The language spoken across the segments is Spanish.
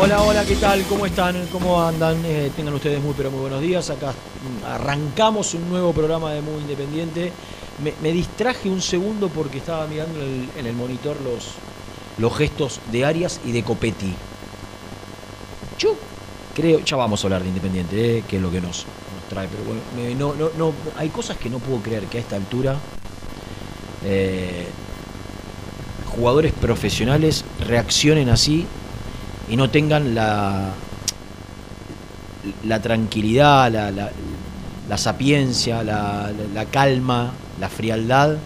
Hola, hola, ¿qué tal? ¿Cómo están? ¿Cómo andan? Eh, tengan ustedes muy, pero muy buenos días. Acá arrancamos un nuevo programa de Muy Independiente. Me, distraje un segundo porque estaba mirando en el, monitor los, los gestos de Arias y de Copetti. Yo creo, ya vamos a hablar de Independiente, eh, que es lo que nos, trae, pero bueno, no, no, no, hay cosas que no puedo creer que a esta altura eh, jugadores profesionales reaccionen así y no tengan la, la tranquilidad, la, la, sapiencia, la, calma, la frialdad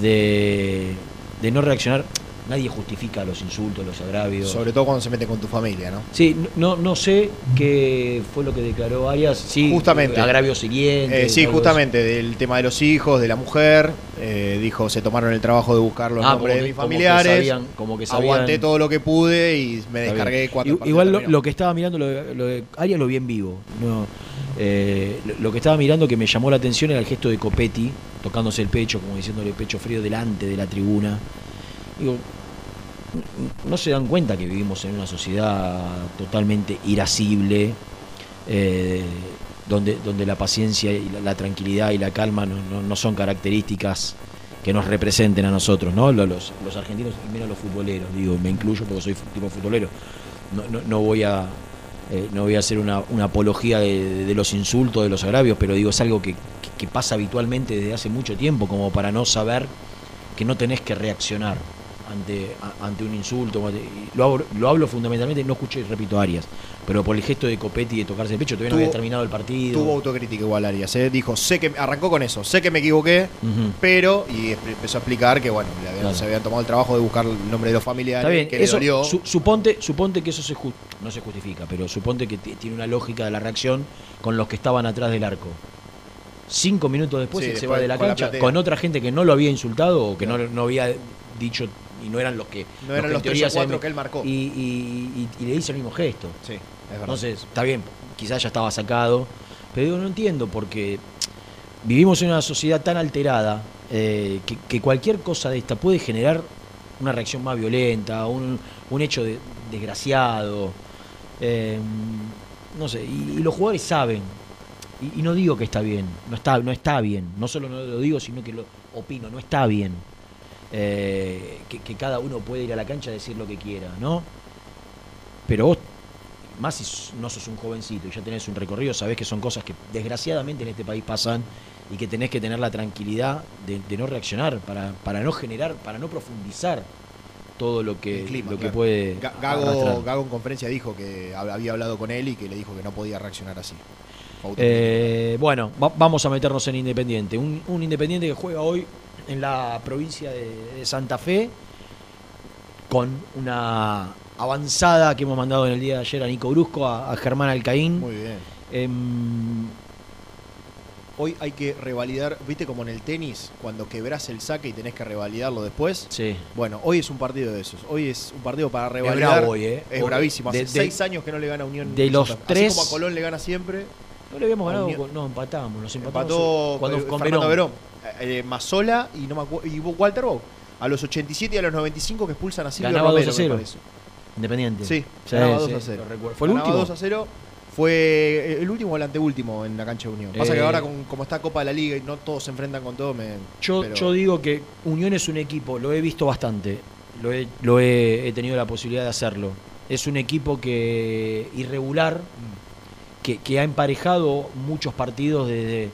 de, de no reaccionar nadie justifica los insultos, los agravios. Sobre todo cuando se mete con tu familia, ¿no? Sí, no, no sé qué fue lo que declaró Arias. Sí, justamente. Agravio siguiente. Eh, sí, justamente, del tema de los hijos, de la mujer. Eh, dijo, se tomaron el trabajo de buscar los ah, nombres de mis familiares. Como que, Aguanté todo lo que pude y me descargué cuatro Igual lo, que estaba mirando, lo de, Arias lo vi en vivo. No, eh, lo que estaba mirando que me llamó la atención era el gesto de Copetti, tocándose el pecho, como diciéndole pecho frío delante de la tribuna. Digo, no se dan cuenta que vivimos en una sociedad totalmente irascible, eh, donde, donde la paciencia y la, tranquilidad y la calma no, son características que nos representen a nosotros, ¿no? Los, los, argentinos y menos los futboleros, digo, me incluyo porque soy tipo futbolero. No, no, voy a eh, no voy a hacer una, apología de, los insultos, de los agravios, pero digo, es algo que, que pasa habitualmente desde hace mucho tiempo, como para no saber que no tenés que reaccionar ante, ante un insulto. Lo, lo hablo fundamentalmente, no escuché, repito, Arias, pero por el gesto de Copetti de tocarse el pecho, todavía no había terminado el partido. Tuvo autocrítica igual Arias, ¿eh? dijo, sé que arrancó con eso, sé que me equivoqué, pero, y empezó a explicar que bueno, se habían tomado el trabajo de buscar el nombre de los familiares, que eso, suponte, suponte que eso se no se justifica, pero suponte que tiene una lógica de la reacción con los que estaban atrás del arco cinco minutos después se va de la cancha con otra gente que no lo había insultado o que no, no había dicho y no eran los que. No eran los, tres o cuatro que él marcó. Y, le hizo el mismo gesto. Sí, es verdad. Entonces, está bien, quizás ya estaba sacado. Pero digo, no entiendo, porque vivimos en una sociedad tan alterada eh, que, cualquier cosa de esta puede generar una reacción más violenta, un, un hecho de, desgraciado. Eh, no sé, y, los jugadores saben. Y, no digo que está bien, no está, no está bien. No solo no lo digo, sino que lo opino, no está bien. Eh, que, cada uno puede ir a la cancha a decir lo que quiera, ¿no? Pero vos, más si no sos un jovencito y ya tenés un recorrido, sabés que son cosas que desgraciadamente en este país pasan y que tenés que tener la tranquilidad de, no reaccionar para, para, no generar, para no profundizar todo lo que, clima, lo que puede. Gago, Gago en conferencia dijo que hab- había hablado con él y que le dijo que no podía reaccionar así. Eh, bueno, va- vamos a meternos en Independiente. Un, un Independiente que juega hoy en la provincia de, de Santa Fe con una avanzada que hemos mandado en el día de ayer a Nico Brusco, a, a Germán Alcaín. Muy bien. Em, Hoy hay que revalidar, viste como en el tenis, cuando quebrás el saque y tenés que revalidarlo después. sí. Bueno, hoy es un partido de esos. Hoy es un partido para Es revalidar. bravo hoy, ¿eh? Es bravísimo. Hace de- de- seis años que no le gana Unión. de los Santa tres- Así como a Colón le gana siempre. No le habíamos ganado, Unión- no, empatamos, nos empatamos Empató cuando, con Fernando Verón. Verón. Eh, eh, Mazzola y, no me y Walter Bow. A los 87 y a los 95 que expulsan a Silvio Ganaba 2 a Romero, me 0. parece. Independiente. Sí, Sí, ganaba sí, 2 a 0. lo recuerdo. ¿Fue el Ganaba último? 2 a 0. Fue eh, el último o el anteúltimo en la cancha de Unión. Pasa Eh, que ahora, con- como está Copa de la Liga y no todos se enfrentan con todo, me. Yo, pero- yo digo que Unión es un equipo, lo he visto bastante, lo he, lo he, he tenido la posibilidad de hacerlo. Es un equipo que irregular, que, que ha emparejado muchos partidos desde,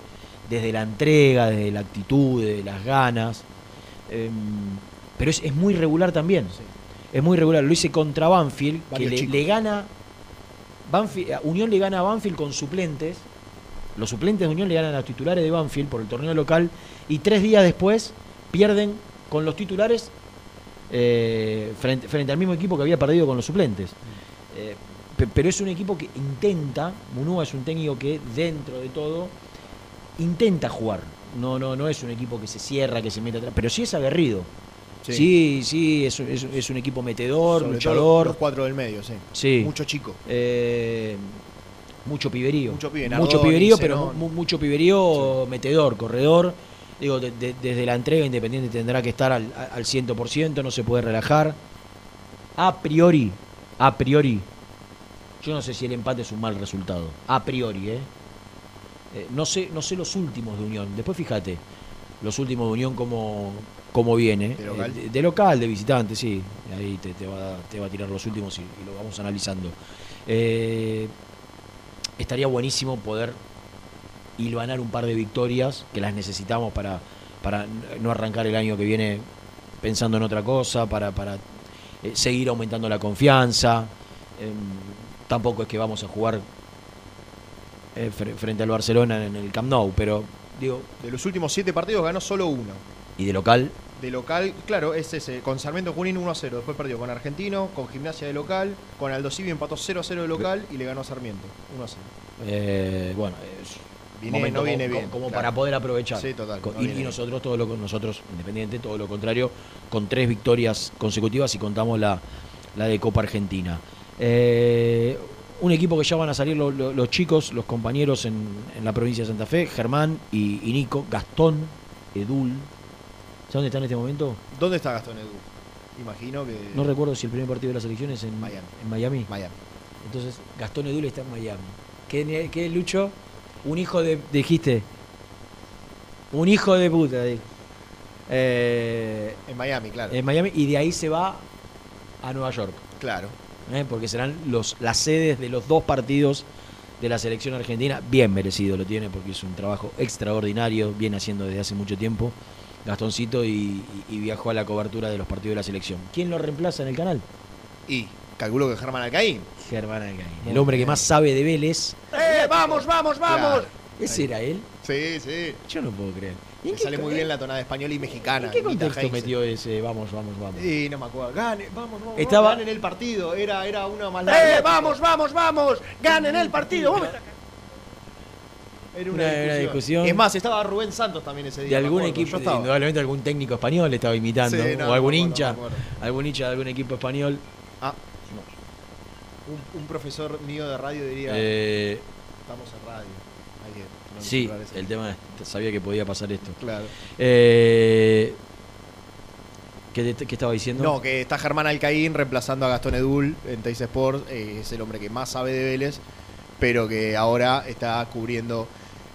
desde la entrega, desde la actitud, desde las ganas. Em, pero es, es muy regular también. Sí. Es muy regular. Lo hice contra Banfield, que le, gana. Banfield, Unión le gana a Banfield con suplentes. Los suplentes de Unión le ganan a los titulares de Banfield por el torneo local. Y tres días después pierden con los titulares eh, frente, frente al mismo equipo que había perdido con los suplentes. Eh, pe- pero es un equipo que intenta. Munúa es un técnico que dentro de todo intenta jugar. No, no, no es un equipo que se cierra, que se mete atrás. Pero sí es aguerrido. Sí, sí, es, es- es un equipo metedor, Sobre luchador. Los cuatro del medio, sí. Sí. Mucho chico. Eh, mucho piberío. Mucho pibe, Mucho Nardoni, piberío, pero mu- mucho piberío, metedor, corredor. Digo, de- de- desde la entrega Independiente tendrá que estar al, al 100%, no se puede relajar. A priori, a priori, yo no sé si el empate es un mal resultado. A priori, ¿eh? Eh, no, sé, no sé los últimos de Unión. Después fíjate, los últimos de Unión cómo, cómo viene. ¿De local? Eh, de, de local, de visitante, sí. Ahí te, te va, te va a tirar los últimos y, y lo vamos analizando. Eh, estaría buenísimo poder hilvanar un par de victorias que las necesitamos para, para no arrancar el año que viene pensando en otra cosa, para, para seguir aumentando la confianza. Em, tampoco es que vamos a jugar eh, fre- frente al Barcelona en el Camp Nou, pero digo, De los últimos siete partidos ganó solo uno. y de local, De local, claro, es ese. Con Sarmiento Junín 1 a 0. Después perdió con Argentino, con Gimnasia de local, con Aldo Civi empató 0 a 0 de local y le ganó a Sarmiento 1 a 0. eh, bueno, es Viene- momento no viene como, bien, como claro. para poder aprovechar. Sí, total, no y, nosotros, todo lo, nosotros, Independiente, todo lo contrario, con tres victorias consecutivas y contamos la, la de Copa Argentina. Eh, un equipo que ya van a salir lo- lo- los chicos, los compañeros en, en la provincia de Santa Fe, Germán y, y Nico, Gastón, Edul. ¿Sabes dónde está en este momento? ¿Dónde está Gastón Edu? Imagino que. No recuerdo si el primer partido de la selección es en Miami. en Miami. Miami. Entonces, Gastón Edul está en Miami. ¿Qué, qué Lucho? Un hijo de. Dijiste. Un hijo de puta. Eh, En Miami, claro. en Miami y de ahí se va a Nueva York. claro. ¿Eh? Porque serán los, las sedes de los dos partidos de la selección argentina. Bien merecido lo tiene porque es un trabajo extraordinario. Viene haciendo desde hace mucho tiempo. Gastoncito y, viajó a la cobertura de los partidos de la selección. ¿Quién lo reemplaza en el canal? Y calculo que Germán Alcaín. Germán Alcaín. El hombre que más sabe de Vélez. ¡Eh, vamos, vamos, vamos! Claro. ¿Ese era él? Sí, sí. Yo no puedo creer. ¿Y en Le sale muy bien la tonada española y mexicana. ¿En qué contexto metió ese vamos, vamos, vamos? Y no me acuerdo. Gane, vamos, vamos. Estaba- Ganen el partido. Era, era una larga. ¡Eh, vamos, vamos, vamos! ¡Ganen el partido! Era Una- una discusión. Es más, estaba Rubén Santos también ese día. De algún equipo, indudablemente algún técnico español estaba imitando, Sí, no, o no algún acuerdo, hincha, no algún hincha de algún equipo español. Ah, un, un profesor mío de radio diría: Eh, Estamos en radio. Sí, el tema es- sabía que podía pasar esto. Claro. Eh, ¿qué, estaba diciendo? No, que está Germán Alcaín reemplazando a Gastón Edul en Teis Sports. eh, es el hombre que más sabe de Vélez, pero que ahora está cubriendo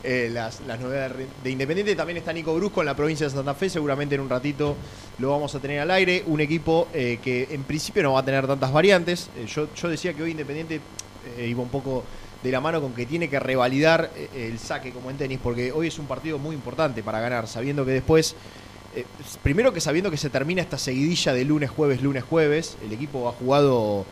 eh, las, las novedades de Independiente. También está Nico Brusco en la provincia de Santa Fe. Seguramente en un ratito lo vamos a tener al aire. Un equipo eh, que en principio no va a tener tantas variantes. Yo, yo decía que hoy Independiente iba un poco de la mano con que tiene que revalidar eh, el saque como en tenis, porque hoy es un partido muy importante para ganar, sabiendo que después eh, primero que sabiendo que se termina esta seguidilla de lunes, jueves, lunes, jueves, el equipo ha jugado,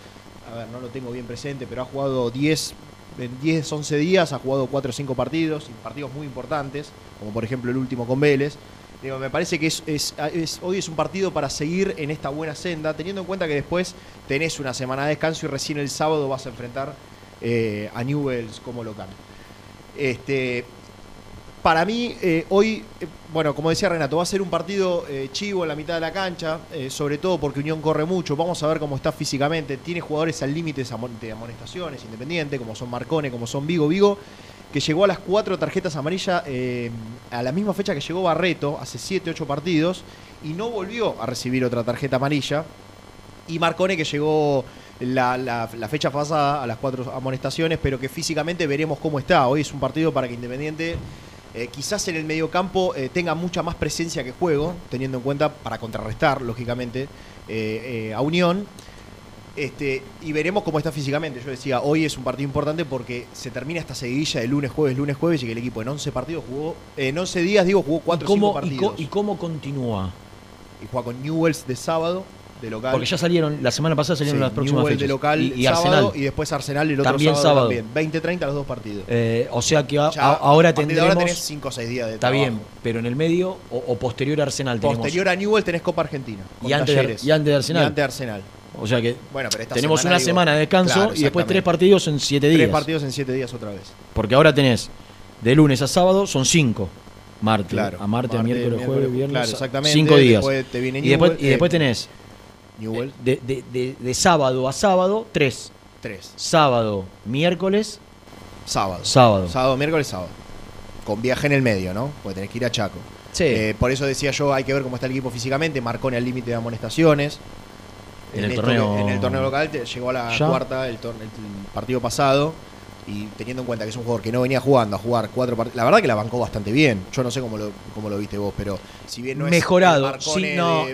a ver, no lo tengo bien presente, pero ha jugado 10, en 10, 11 días, ha jugado 4 o 5 partidos, partidos muy importantes, como por ejemplo el último con Vélez. Digo, me parece que es- hoy es un partido para seguir en esta buena senda, teniendo en cuenta que después tenés una semana de descanso y recién el sábado vas a enfrentar eh, a Newells como local. Este, para mí, eh, hoy, eh, bueno, como decía Renato, va a ser un partido chivo en la mitad de la cancha, sobre todo porque Unión corre mucho. Vamos a ver cómo está físicamente. Tiene jugadores al límite de amon- de amonestaciones, independiente, como son Marcone, como son Vigo. Vigo, que llegó a las cuatro tarjetas amarillas a la misma fecha que llegó Barreto, hace 7, 8 partidos, y no volvió a recibir otra tarjeta amarilla. Y Marcone, que llegó la, la- la fecha pasada a las cuatro amonestaciones, pero que físicamente veremos cómo está. Hoy es un partido para que Independiente eh, quizás en el mediocampo eh, tenga mucha más presencia que juego, teniendo en cuenta para contrarrestar, lógicamente, eh, eh, a Unión. Este, y veremos cómo está físicamente. Yo decía, hoy es un partido importante porque se termina esta seguidilla de lunes, jueves, lunes, jueves y que el equipo en 11 partidos jugó, en 11 días, digo, jugó 4 ¿Y o 5 cómo, y, partidos. co- y cómo continúa? Y juega con Newells de sábado, de local. Porque ya salieron, la semana pasada salieron Sí, las próximas Newell fechas. de local y, y sábado Arsenal. y después Arsenal el otro También sábado, sábado. también. 20-30 los dos partidos. Eh, o sea que a- Ya, ahora tendremos. ahora tenés 5 o 6 días de está trabajo. bien, pero en el medio o, o posterior a Arsenal tenemos. Posterior a Newell tenés Copa Argentina. Y antes de- Talleres. y antes de Arsenal. Y antes de Arsenal. O sea que Bueno, pero tenemos semana, una digo, semana de descanso claro, y después tres partidos en siete días. Tres partidos en 7 días otra vez. Porque ahora tenés de lunes a sábado son cinco. Martes, Claro. a martes, miércoles, miércoles, jueves, viernes. claro, exactamente. Cinco días. Después te viene y, después, y después eh, tenés Newell, de, de- de- de sábado a sábado, tres. 3. Sábado, miércoles, Sábado. sábado. Sábado, miércoles, sábado. Con viaje en el medio, ¿no? Porque tenés que ir a Chaco. Sí. Eh, por eso decía yo, hay que ver cómo está el equipo físicamente. Marcone al límite de amonestaciones. En el esto torneo- en el torneo local te- llegó a la ¿Ya? cuarta el, torne- el partido pasado. Y teniendo en cuenta que es un jugador que no venía jugando a jugar cuatro partidos. La verdad que la bancó bastante bien. Yo no sé cómo lo, cómo lo viste vos, pero si bien no es. mejorado. Sí, no,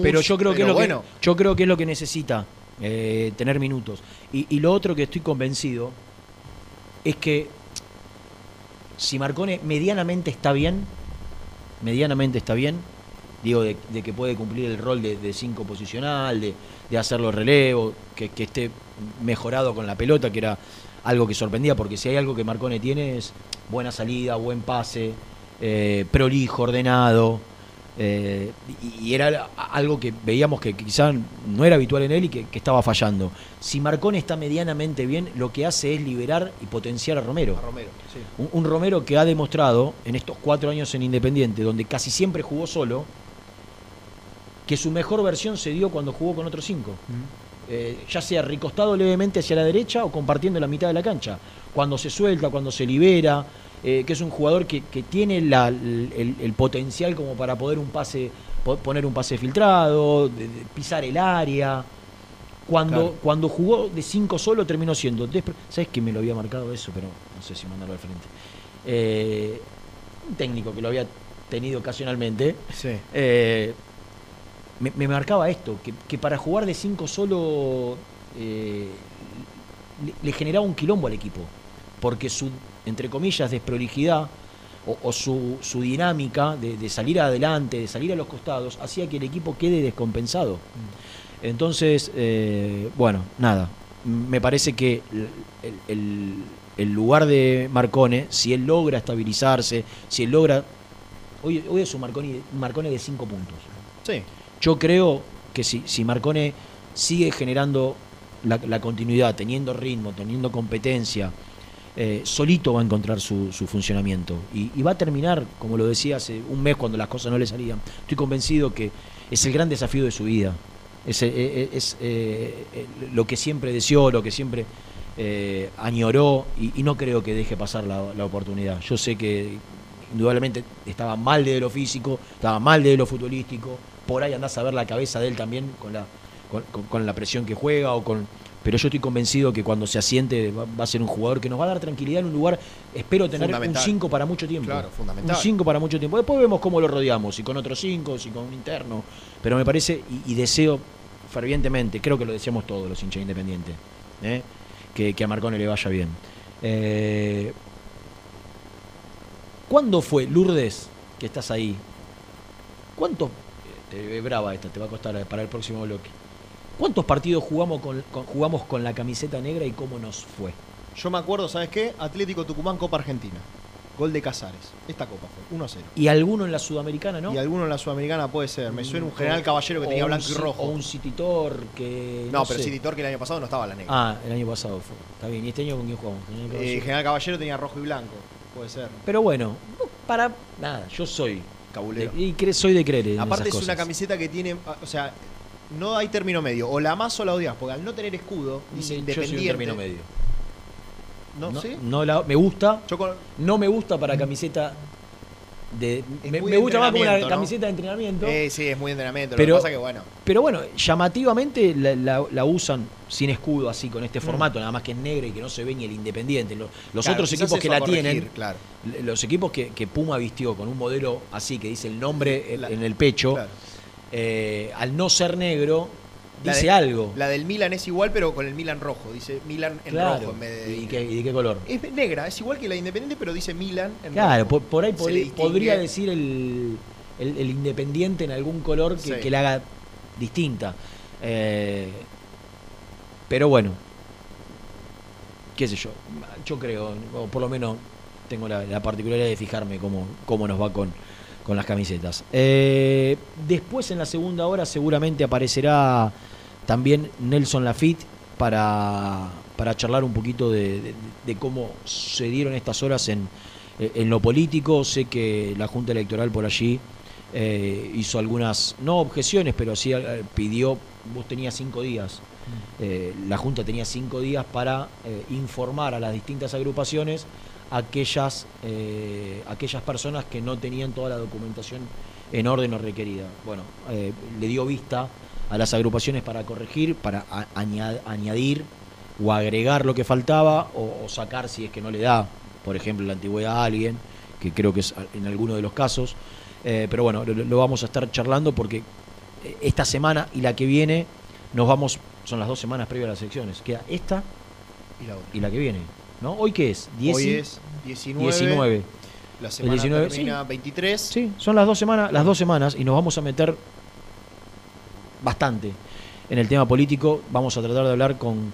pero yo creo que es lo bueno, que yo creo que es lo que necesita eh, tener minutos. Y, y lo otro que estoy convencido es que si Marcone medianamente está bien, medianamente está bien, digo de, de que puede cumplir el rol de, de cinco posicional, de, de hacer los relevos, que, que esté mejorado con la pelota, que era algo que sorprendía, porque si hay algo que Marcone tiene es buena salida, buen pase, eh, prolijo, ordenado. eh, y, era algo que veíamos que quizá no era habitual en él y que, que estaba fallando. Si Marcone está medianamente bien, lo que hace es liberar y potenciar a Romero. a Romero, sí. Un, un Romero que ha demostrado en estos cuatro años en Independiente, donde casi siempre jugó solo, que su mejor versión se dio cuando jugó con otros cinco. Eh, ya sea recostado levemente hacia la derecha o compartiendo la mitad de la cancha. Cuando se suelta, cuando se libera, eh, que es un jugador que, que tiene la- el, el potencial como para poder un pase, po- poner un pase filtrado, de- de pisar el área. Cuando, Claro. cuando jugó de 5 solo terminó siendo. ¿Sabes que me lo había marcado eso? Pero no sé si mandarlo al frente. Eh, un técnico que lo había tenido ocasionalmente. Sí. Me, marcaba esto, que, que para jugar de 5 solo eh, le, generaba un quilombo al equipo. Porque su, entre comillas, desprolijidad o, o su, su dinámica de, salir adelante, de salir a los costados, hacía que el equipo quede descompensado. Entonces, eh, bueno, nada. Me parece que el, lugar de Marcone, si él logra estabilizarse, si él logra. Hoy, hoy es un Marcone, Marcone de 5 puntos. Sí. Yo creo que si, Marcone sigue generando la, continuidad, teniendo ritmo, teniendo competencia, eh, solito va a encontrar su, funcionamiento. Y, va a terminar, como lo decía hace un mes cuando las cosas no le salían. Estoy convencido que es el gran desafío de su vida. Es, eh, eh, lo que siempre deseó, lo que siempre añoró y, y no creo que deje pasar la, la oportunidad. Yo sé que indudablemente estaba mal de lo físico, estaba mal de lo futbolístico, por ahí andás a ver la cabeza de él también con la, con, la presión que juega o con... Pero yo estoy convencido que cuando se asiente va, a ser un jugador que nos va a dar tranquilidad en un lugar, espero tener un Fundamental. 5 para mucho tiempo. Claro, fundamental. Un 5 para mucho tiempo. Después vemos cómo lo rodeamos, si con otros 5, si con un interno. Pero me parece, y, y deseo fervientemente, creo que lo deseamos todos los hinchas independientes, ¿eh? que, que a Marcone le vaya bien. Eh, ¿Cuándo fue, Lourdes, que estás ahí? ¿Cuántos, te, brava esta, te va a costar para el próximo bloque? ¿Cuántos partidos jugamos con, jugamos con la camiseta negra y cómo nos fue? Yo me acuerdo, ¿sabes qué? Atlético Tucumán, Copa Argentina. Gol de Casares. Esta copa fue 1-0. ¿Y alguno en la Sudamericana, no? Y alguno en la Sudamericana puede ser. Me suena un mm, General Caballero que tenía blanco y rojo. O un Cititor que. No, pero Cititor que el año pasado no estaba la negra. Ah, el año pasado fue. Está bien. ¿Y este año con quién jugamos? General eh, General Caballero tenía rojo y blanco. Puede ser. Pero bueno, para. Nada, yo soy. Cabulero. y soy de creer. Aparte, es una camiseta que tiene. O sea, no hay término medio. O la amas o la odias. Porque al no tener escudo, dice independiente. Yo soy un término medio. No, no la, me gusta. No me gusta para camiseta de, me, gusta más como una camiseta de entrenamiento. sí, es muy entrenamiento. Pero, lo que pasa que bueno. Pero bueno, llamativamente la, usan sin escudo, así, con este mm. formato, nada más que es negro y que no se ve ni el independiente. Los, otros equipos que la tienen, los equipos que, Puma vistió con un modelo así, que dice el nombre en, el pecho, eh, al no ser negro, dice algo. La del Milan es igual, pero con el Milan rojo. Dice Milan en rojo en vez de. ¿Y, qué, de qué color? Es negra, es igual que la Independiente, pero dice Milan en claro, rojo. Claro, por, ahí podría decir el, el, Independiente en algún color que, la haga distinta. Eh, pero bueno, qué sé yo. Yo creo, o por lo menos tengo la, particularidad de fijarme cómo, cómo nos va con, con las camisetas. Eh, después en la segunda hora seguramente aparecerá también Nelson Lafitte para, para charlar un poquito de, cómo se dieron estas horas en, en, lo político. Sé que la Junta Electoral por allí eh, hizo algunas, no objeciones, pero sí eh, pidió, vos tenías cinco días. La Junta tenía cinco días para informar a las distintas agrupaciones aquellas, aquellas personas que no tenían toda la documentación en orden o requerida. Bueno, le dio vista a las agrupaciones para corregir, para añadir o agregar lo que faltaba o, sacar si es que no le da, por ejemplo, la antigüedad a alguien, que creo que es en alguno de los casos. Eh, pero bueno, lo, vamos a estar charlando porque eh, esta semana y la que viene nos vamos, son las dos semanas previas a las elecciones. Queda esta y la, y la que viene. ¿no? ¿Hoy qué es? Hoy es 19. La semana 19, termina 23. Sí, son las dos semanas, las dos semanas y nos vamos a meter bastante en el tema político. Vamos a tratar de hablar con,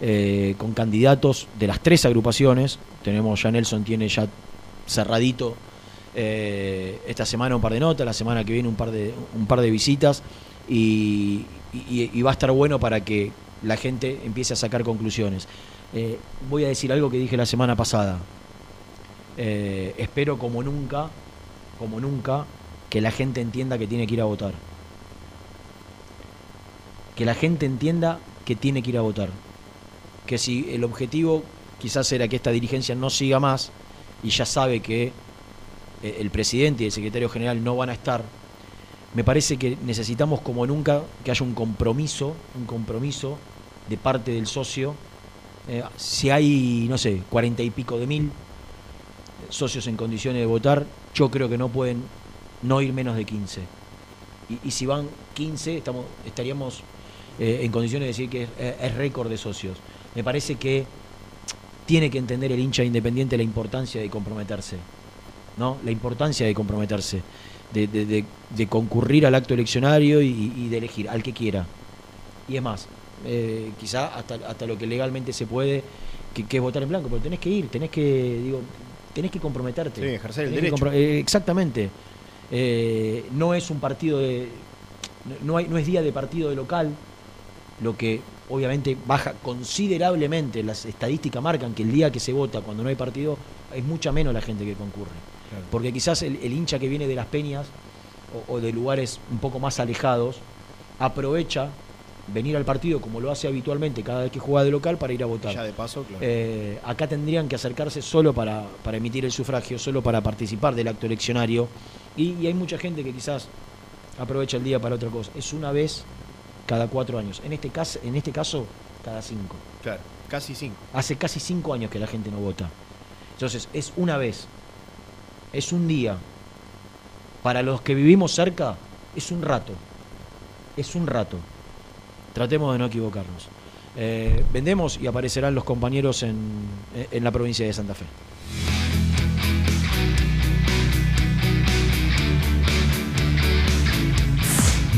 eh, con candidatos de las tres agrupaciones. Tenemos, ya Nelson tiene ya cerradito eh, esta semana un par de notas, la semana que viene un par de, un par de visitas y, va a estar bueno para que la gente empiece a sacar conclusiones. Eh, voy a decir algo que dije la semana pasada. espero como nunca, como nunca, que la gente entienda que tiene que ir a votar que la gente entienda que tiene que ir a votar. Que si el objetivo quizás era que esta dirigencia no siga más y ya sabe que eh, el presidente y el secretario general no van a estar, me parece que necesitamos como nunca que haya un compromiso, un compromiso de parte del socio. Eh, si hay, no sé, cuarenta y pico de mil socios en condiciones de votar, yo creo que no pueden no ir menos de 15. Y, y si van 15, estamos, estaríamos eh, en condiciones de decir que eh, es, récord de socios. Me parece que tiene que entender el hincha independiente la importancia de comprometerse, ¿no? La importancia de comprometerse, de, concurrir al acto eleccionario y, de elegir al que quiera. Y es más, eh, quizá hasta, hasta lo que legalmente se puede, que, es votar en blanco, pero tenés que ir, tenés que, digo, tenés que comprometerte. Sí, ejercer el derecho. exactamente. no es un partido de. No, hay, no es día de partido de local, lo que obviamente baja considerablemente. Las estadísticas marcan que el día que se vota, cuando no hay partido, es mucha menos la gente que concurre. Porque quizás el, hincha que viene de las peñas o, de lugares un poco más alejados aprovecha venir al partido como lo hace habitualmente cada vez que juega de local para ir a votar. Ya de paso, eh, acá tendrían que acercarse solo para, para, emitir el sufragio, solo para participar del acto eleccionario. Y, y hay mucha gente que quizás aprovecha el día para otra cosa. Es una vez cada cuatro años. En este caso, en este caso cada cinco. Claro, casi cinco. Hace casi cinco años que la gente no vota. Entonces, es una vez, es un día. Para los que vivimos cerca, es un rato. Es un rato. Tratemos de no equivocarnos. Eh, vendemos y aparecerán los compañeros en, en la provincia de Santa Fe.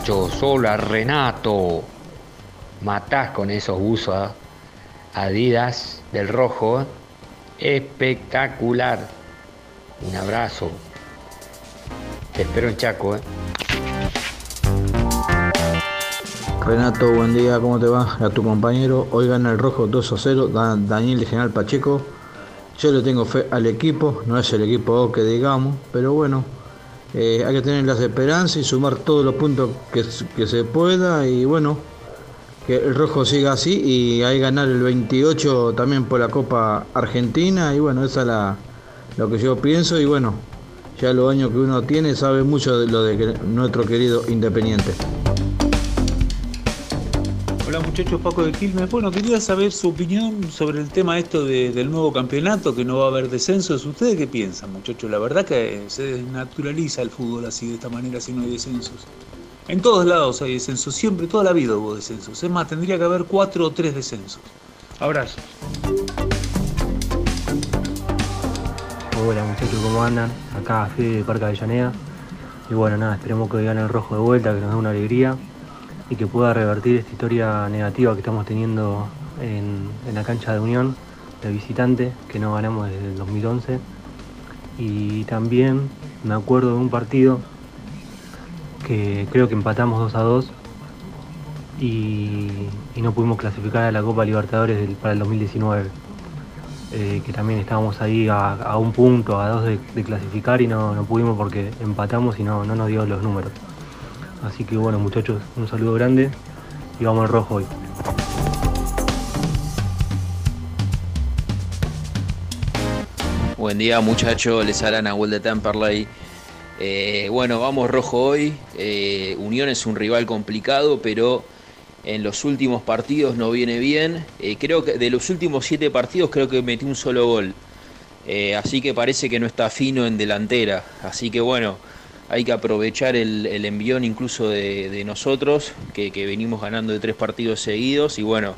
Muchachos, hola Renato. Matás con esos buzos Adidas del rojo. Espectacular. Un abrazo. Te espero en Chaco. ¿eh? Renato, buen día, ¿cómo te va? A tu compañero, hoy gana el rojo 2 a 0, Da- Daniel General Pacheco. Yo le tengo fe al equipo, no es el equipo que digamos, pero bueno, eh, hay que tener las esperanzas y sumar todos los puntos que, se pueda y bueno, que el rojo siga así y ahí ganar el 28 también por la Copa Argentina y bueno, esa es la, lo que yo pienso y bueno, ya los años que uno tiene sabe mucho de lo de nuestro querido Independiente. Hola muchachos, Paco de Quilmes. Bueno, quería saber su opinión sobre el tema esto de- del nuevo campeonato, que no va a haber descensos. ¿Ustedes qué piensan, muchachos? La verdad que se desnaturaliza el fútbol así, de esta manera, si no hay descensos. En todos lados hay descensos, siempre, toda la vida hubo descensos. Es más, tendría que haber cuatro o tres descensos. Abrazos. Hola muchachos, ¿cómo andan? Acá Fede de Parque Avellaneda. Y bueno, nada, esperemos que hoy gane el rojo de vuelta, que nos dé una alegría. Y que pueda revertir esta historia negativa que estamos teniendo en, en la cancha de Unión de visitante, que no ganamos desde el 2011. Y también me acuerdo de un partido que creo que empatamos 2 a 2 y, y no pudimos clasificar a la Copa Libertadores para el 2019. Eh, que también estábamos ahí a, a un punto, a dos de, de clasificar y no, no pudimos porque empatamos y no, no nos dio los números. Así que bueno muchachos, un saludo grande y vamos rojo hoy. Buen día muchachos, les harán a de Temperley. Eh, bueno, vamos rojo hoy. Eh, Unión es un rival complicado, pero en los últimos partidos no viene bien. Eh, creo que de los últimos siete partidos creo que metí un solo gol. Así que parece que no está fino en delantera. Así que bueno, hay que aprovechar el, envión incluso de, nosotros, que, venimos ganando de tres partidos seguidos. Y bueno,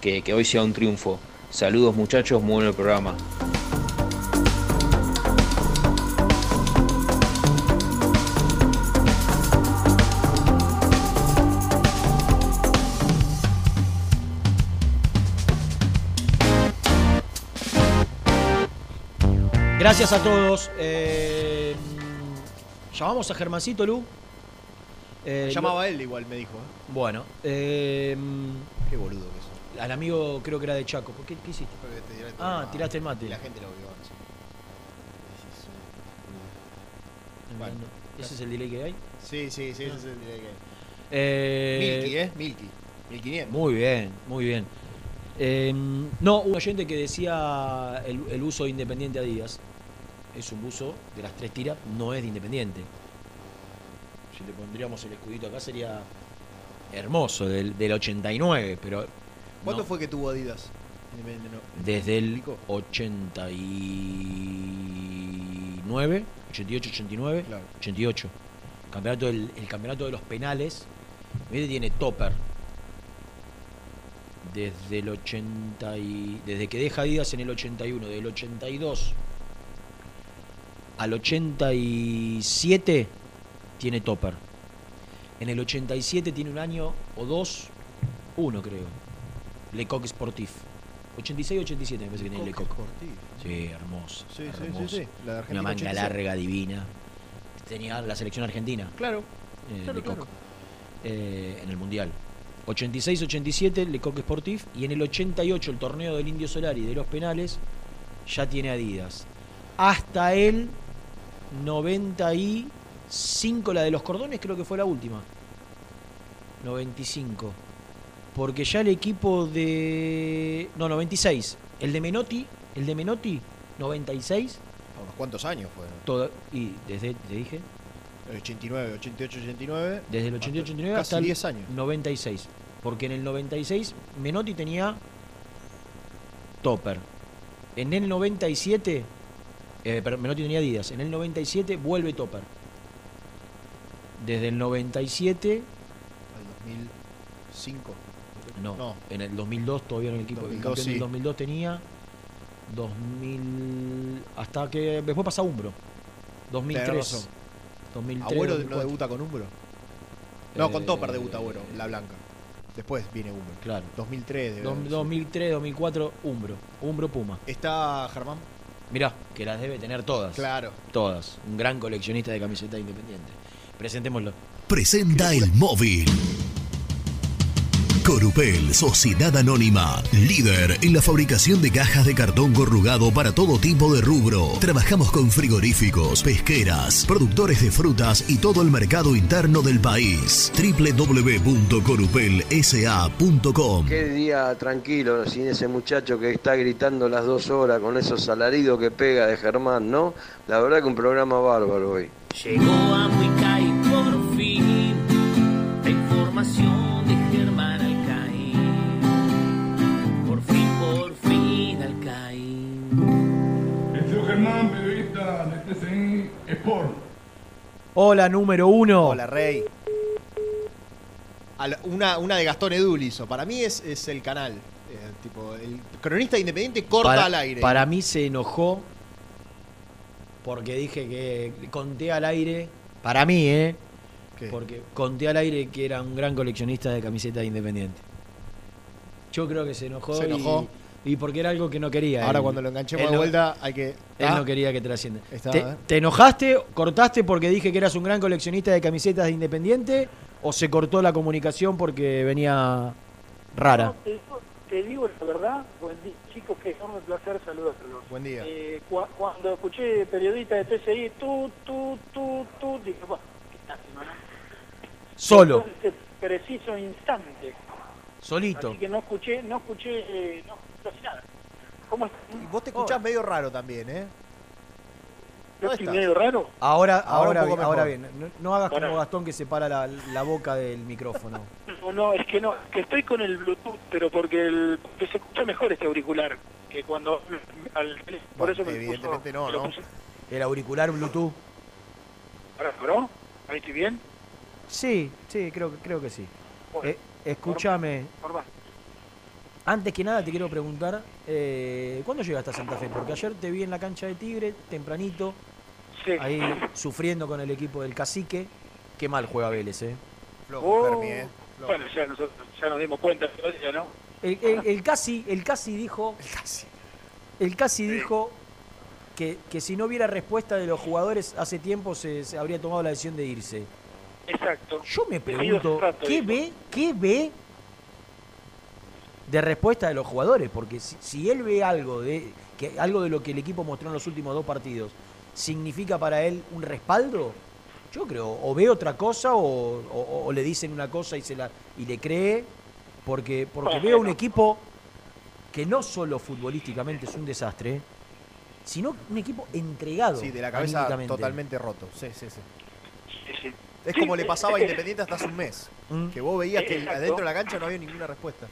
que, que hoy sea un triunfo. Saludos muchachos, muy bueno el programa. Gracias a todos. Eh, Llamamos a Germancito, Lu. Eh, llamaba él igual, me dijo. ¿eh? Bueno, eh, Qué boludo que sos. al amigo creo que era de Chaco. ¿Qué, qué hiciste? Porque te tiraste Ah, el tiraste el mate. Y la gente lo vio. sí. Bueno, ¿Ese es el delay que hay? Sí, sí, sí, ese es el delay que hay. Eh, Milky, ¿eh? Milky. 1500. Muy bien, muy bien. Eh, no, un oyente que decía el, el uso de Independiente Adidas. Es un buzo de las tres tiras, no es de Independiente. Si le pondríamos el escudito acá sería hermoso, del, del 89, pero ¿Cuándo no. fue que tuvo Adidas? Independiente, no. desde el 89, 88, 89, 88. Campeonato del, el campeonato de los penales. Este tiene topper. Desde el 80 y, desde que deja Adidas en el 81, del 82 al 87 tiene topper. En el 87 tiene un año o dos, uno creo. Lecoq Sportif. 86-87 me parece que tiene Lecoq. Sí, hermoso. Sí, sí, sí, hermoso. sí. La de Argentina Una manga 87. larga, divina. Tenía la selección argentina. Claro. eh, Claro, Lecoq. claro. Eh, en el Mundial. 86-87 Lecoq Sportif y en el 88 el torneo del Indio Solari de los penales ya tiene Adidas. Hasta el 95 la de los cordones creo que fue la última. 95. Porque ya el equipo de no 96, el de Menotti, el de Menotti 96 A unos cuantos años fueron. toda y desde te dije El 89, 88, 89. Desde el 88 89 Casi hasta el 10 años. 96. Porque en el 96 Menotti tenía Topper. En el 97, eh, Menotti tenía Adidas. En el 97 vuelve Topper. Desde el 97, Al 2005. no, No. en el 2002 todavía en el equipo. 2002 el campeón sí. del 2002 tenía 2000 hasta que después pasa Umbro. 2003. Tenés razón. 2003. Agüero no 2004. debuta con Umbro. No, con Eh, Topper debuta Agüero, la blanca. Después viene Umbro. Claro. 2003. debe Dos- haber sido. 2003, 2004, Umbro. Umbro Puma. ¿Está Germán? Mirá, que las debe tener todas. Claro. Todas. Un gran coleccionista de camisetas independiente. Presentémoslo. Presenta el móvil. Corupel, Sociedad Anónima, líder en la fabricación de cajas de cartón corrugado para todo tipo de rubro. Trabajamos con frigoríficos, pesqueras, productores de frutas y todo el mercado interno del país. www.corupelsa.com Qué día tranquilo sin ese muchacho que está gritando las dos horas con esos alaridos que pega de Germán, ¿no? La verdad que un programa bárbaro hoy. Llegó a Muicay Sport. Hola, número uno. Hola, Rey. Una, una de Gastón Edul hizo. Para mí es, es el canal. Eh, tipo, el cronista independiente corta para, al aire. Para mí se enojó porque dije que conté al aire. Para mí, ¿eh? Porque conté al aire que era un gran coleccionista de camisetas de Independiente. Yo creo que se enojó. Se enojó. Y, porque era algo que no quería. Ahora él. cuando lo enganchemos de no- vuelta hay que... Él Ah, no quería que trascienda. Está, ¿Te, te enojaste, cortaste porque dije que eras un gran coleccionista de camisetas de Independiente? ¿O se cortó la comunicación porque venía rara? No, te, digo, te digo la verdad, buen día, chicos, que enorme placer saludarlos. Buen día. Eh, cua- cuando escuché periodista de TCI, tú, tú, tú, tú, dije, bueno, qué lástima, ¿no? Solo, En ese preciso instante. solito. Así que no escuché, no escuché, eh, no escuché nada. ¿Cómo estás? Y vos te escuchás medio raro también, ¿eh? ¿No ¿Dónde estoy medio raro? Ahora, Ahora ahora, bien, ahora bien. No, no hagas como. Gastón que separa la, la boca del micrófono. No, no, es que no, que estoy con el Bluetooth, pero porque, el, porque se escucha mejor este auricular que cuando al teléfono. Por Bueno, eso me evidentemente puso- no, me ¿no? puse- El auricular Bluetooth. Ahora, ¿no? Ahí estoy bien. Sí, sí, creo, que- creo que sí. Bueno, Eh, escúchame, por más. Antes que nada te quiero preguntar, eh, ¿cuándo llegaste a Santa Fe? Porque ayer te vi en la cancha de Tigre, tempranito, Sí. ahí sufriendo con el equipo del Cacique. Qué mal juega Vélez, ¿eh? Flojo, Oh, Fermi, ¿eh? Flojo. bueno, ya, nosotros, ya nos dimos cuenta ¿no? El, el- el casi, el casi dijo. El casi. dijo que, que si no hubiera respuesta de los jugadores hace tiempo se, se habría tomado la decisión de irse. Exacto. Yo me pregunto, rato, ¿qué dijo. ve, qué ve de respuesta de los jugadores? Porque si, si él ve algo de que algo de lo que el equipo mostró en los últimos dos partidos, ¿significa para él un respaldo? Yo creo, o ve otra cosa o, o- o le dicen una cosa y se la y le cree, porque, porque Bueno. veo un equipo que no solo futbolísticamente es un desastre, sino un equipo entregado. Sí, de la cabeza totalmente roto. Sí, sí, sí. Sí, sí. Es como le pasaba a Independiente hasta hace un mes. Mm. Que vos veías que Exacto. adentro de la cancha no había ninguna respuesta.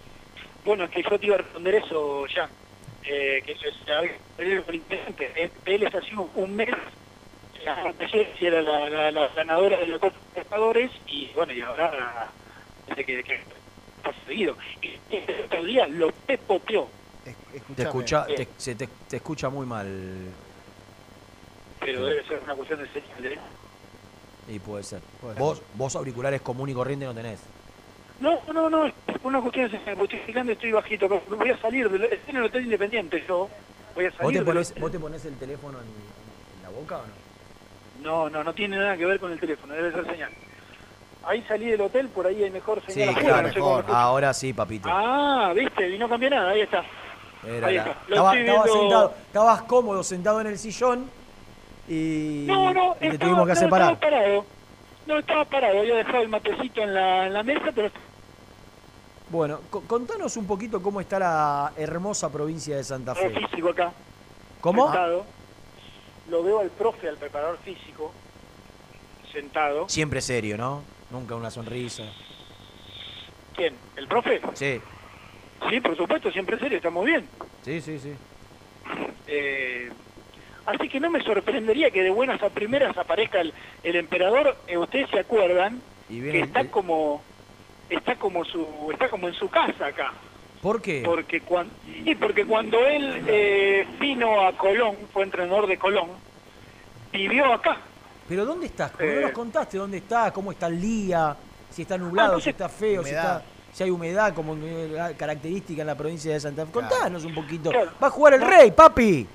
Bueno, es que yo te iba a responder eso ya. Eh, que se había perdido con Independiente. Eh, Vélez ha sido un mes. La si era la, la- la ganadora de la Copa Libertadores y bueno, y ahora desde que, que ha seguido. Y este otro día lo pepoteó, Te escucha, te, se te, te escucha muy mal. pero debe ser una cuestión de señal. ¿eh? Y puede ser. Puede vos, vos auriculares común y corriente no tenés. No, no, no, una cuestión de señal. porque Estoy bajito. pero Voy a salir, del, estoy en el hotel independiente yo. Voy a ¿Vos salir. te, del ponés. ¿Vos te ponés el teléfono en, en la boca o no? No, no, no tiene nada que ver con el teléfono, debe ser señal. Ahí salí del hotel, por ahí hay mejor Sí, señal. afuera, claro, no sé cómo me escucha. Ahora sí, papito. Ah, viste, y no cambió nada, ahí está. Era ahí la- está. Estaba- viendo- sentado, estabas cómodo sentado en el sillón y, No, no, y te estaba, tuvimos que no, separar. estaba parado. No, estaba parado, había dejado el matecito en la, en la mesa, pero Bueno, co- contanos un poquito cómo está la hermosa provincia de Santa Fe. físico acá. ¿Cómo? Sentado. Lo veo al profe, al preparador físico, sentado. Siempre serio, ¿no? Nunca una sonrisa. ¿Quién? ¿El profe? Sí, Sí, por supuesto, siempre serio, estamos bien. sí, sí, sí. Eh, así que no me sorprendería que de buenas a primeras aparezca el, el emperador. Eh, Ustedes se acuerdan Y que viene está el- como está como su está como en su casa acá. ¿Por qué? Porque cuando y porque cuando él eh, vino a Colón, fue entrenador de Colón, vivió acá. ¿Pero dónde estás? ¿Por qué no Eh. nos contaste dónde estás? ¿Cómo está el día? Si está nublado, Ah, no si está feo, si, está, si hay humedad como eh, característica en la provincia de Santa Fe. Claro. Contanos un poquito. Claro. Va a jugar el rey, papi.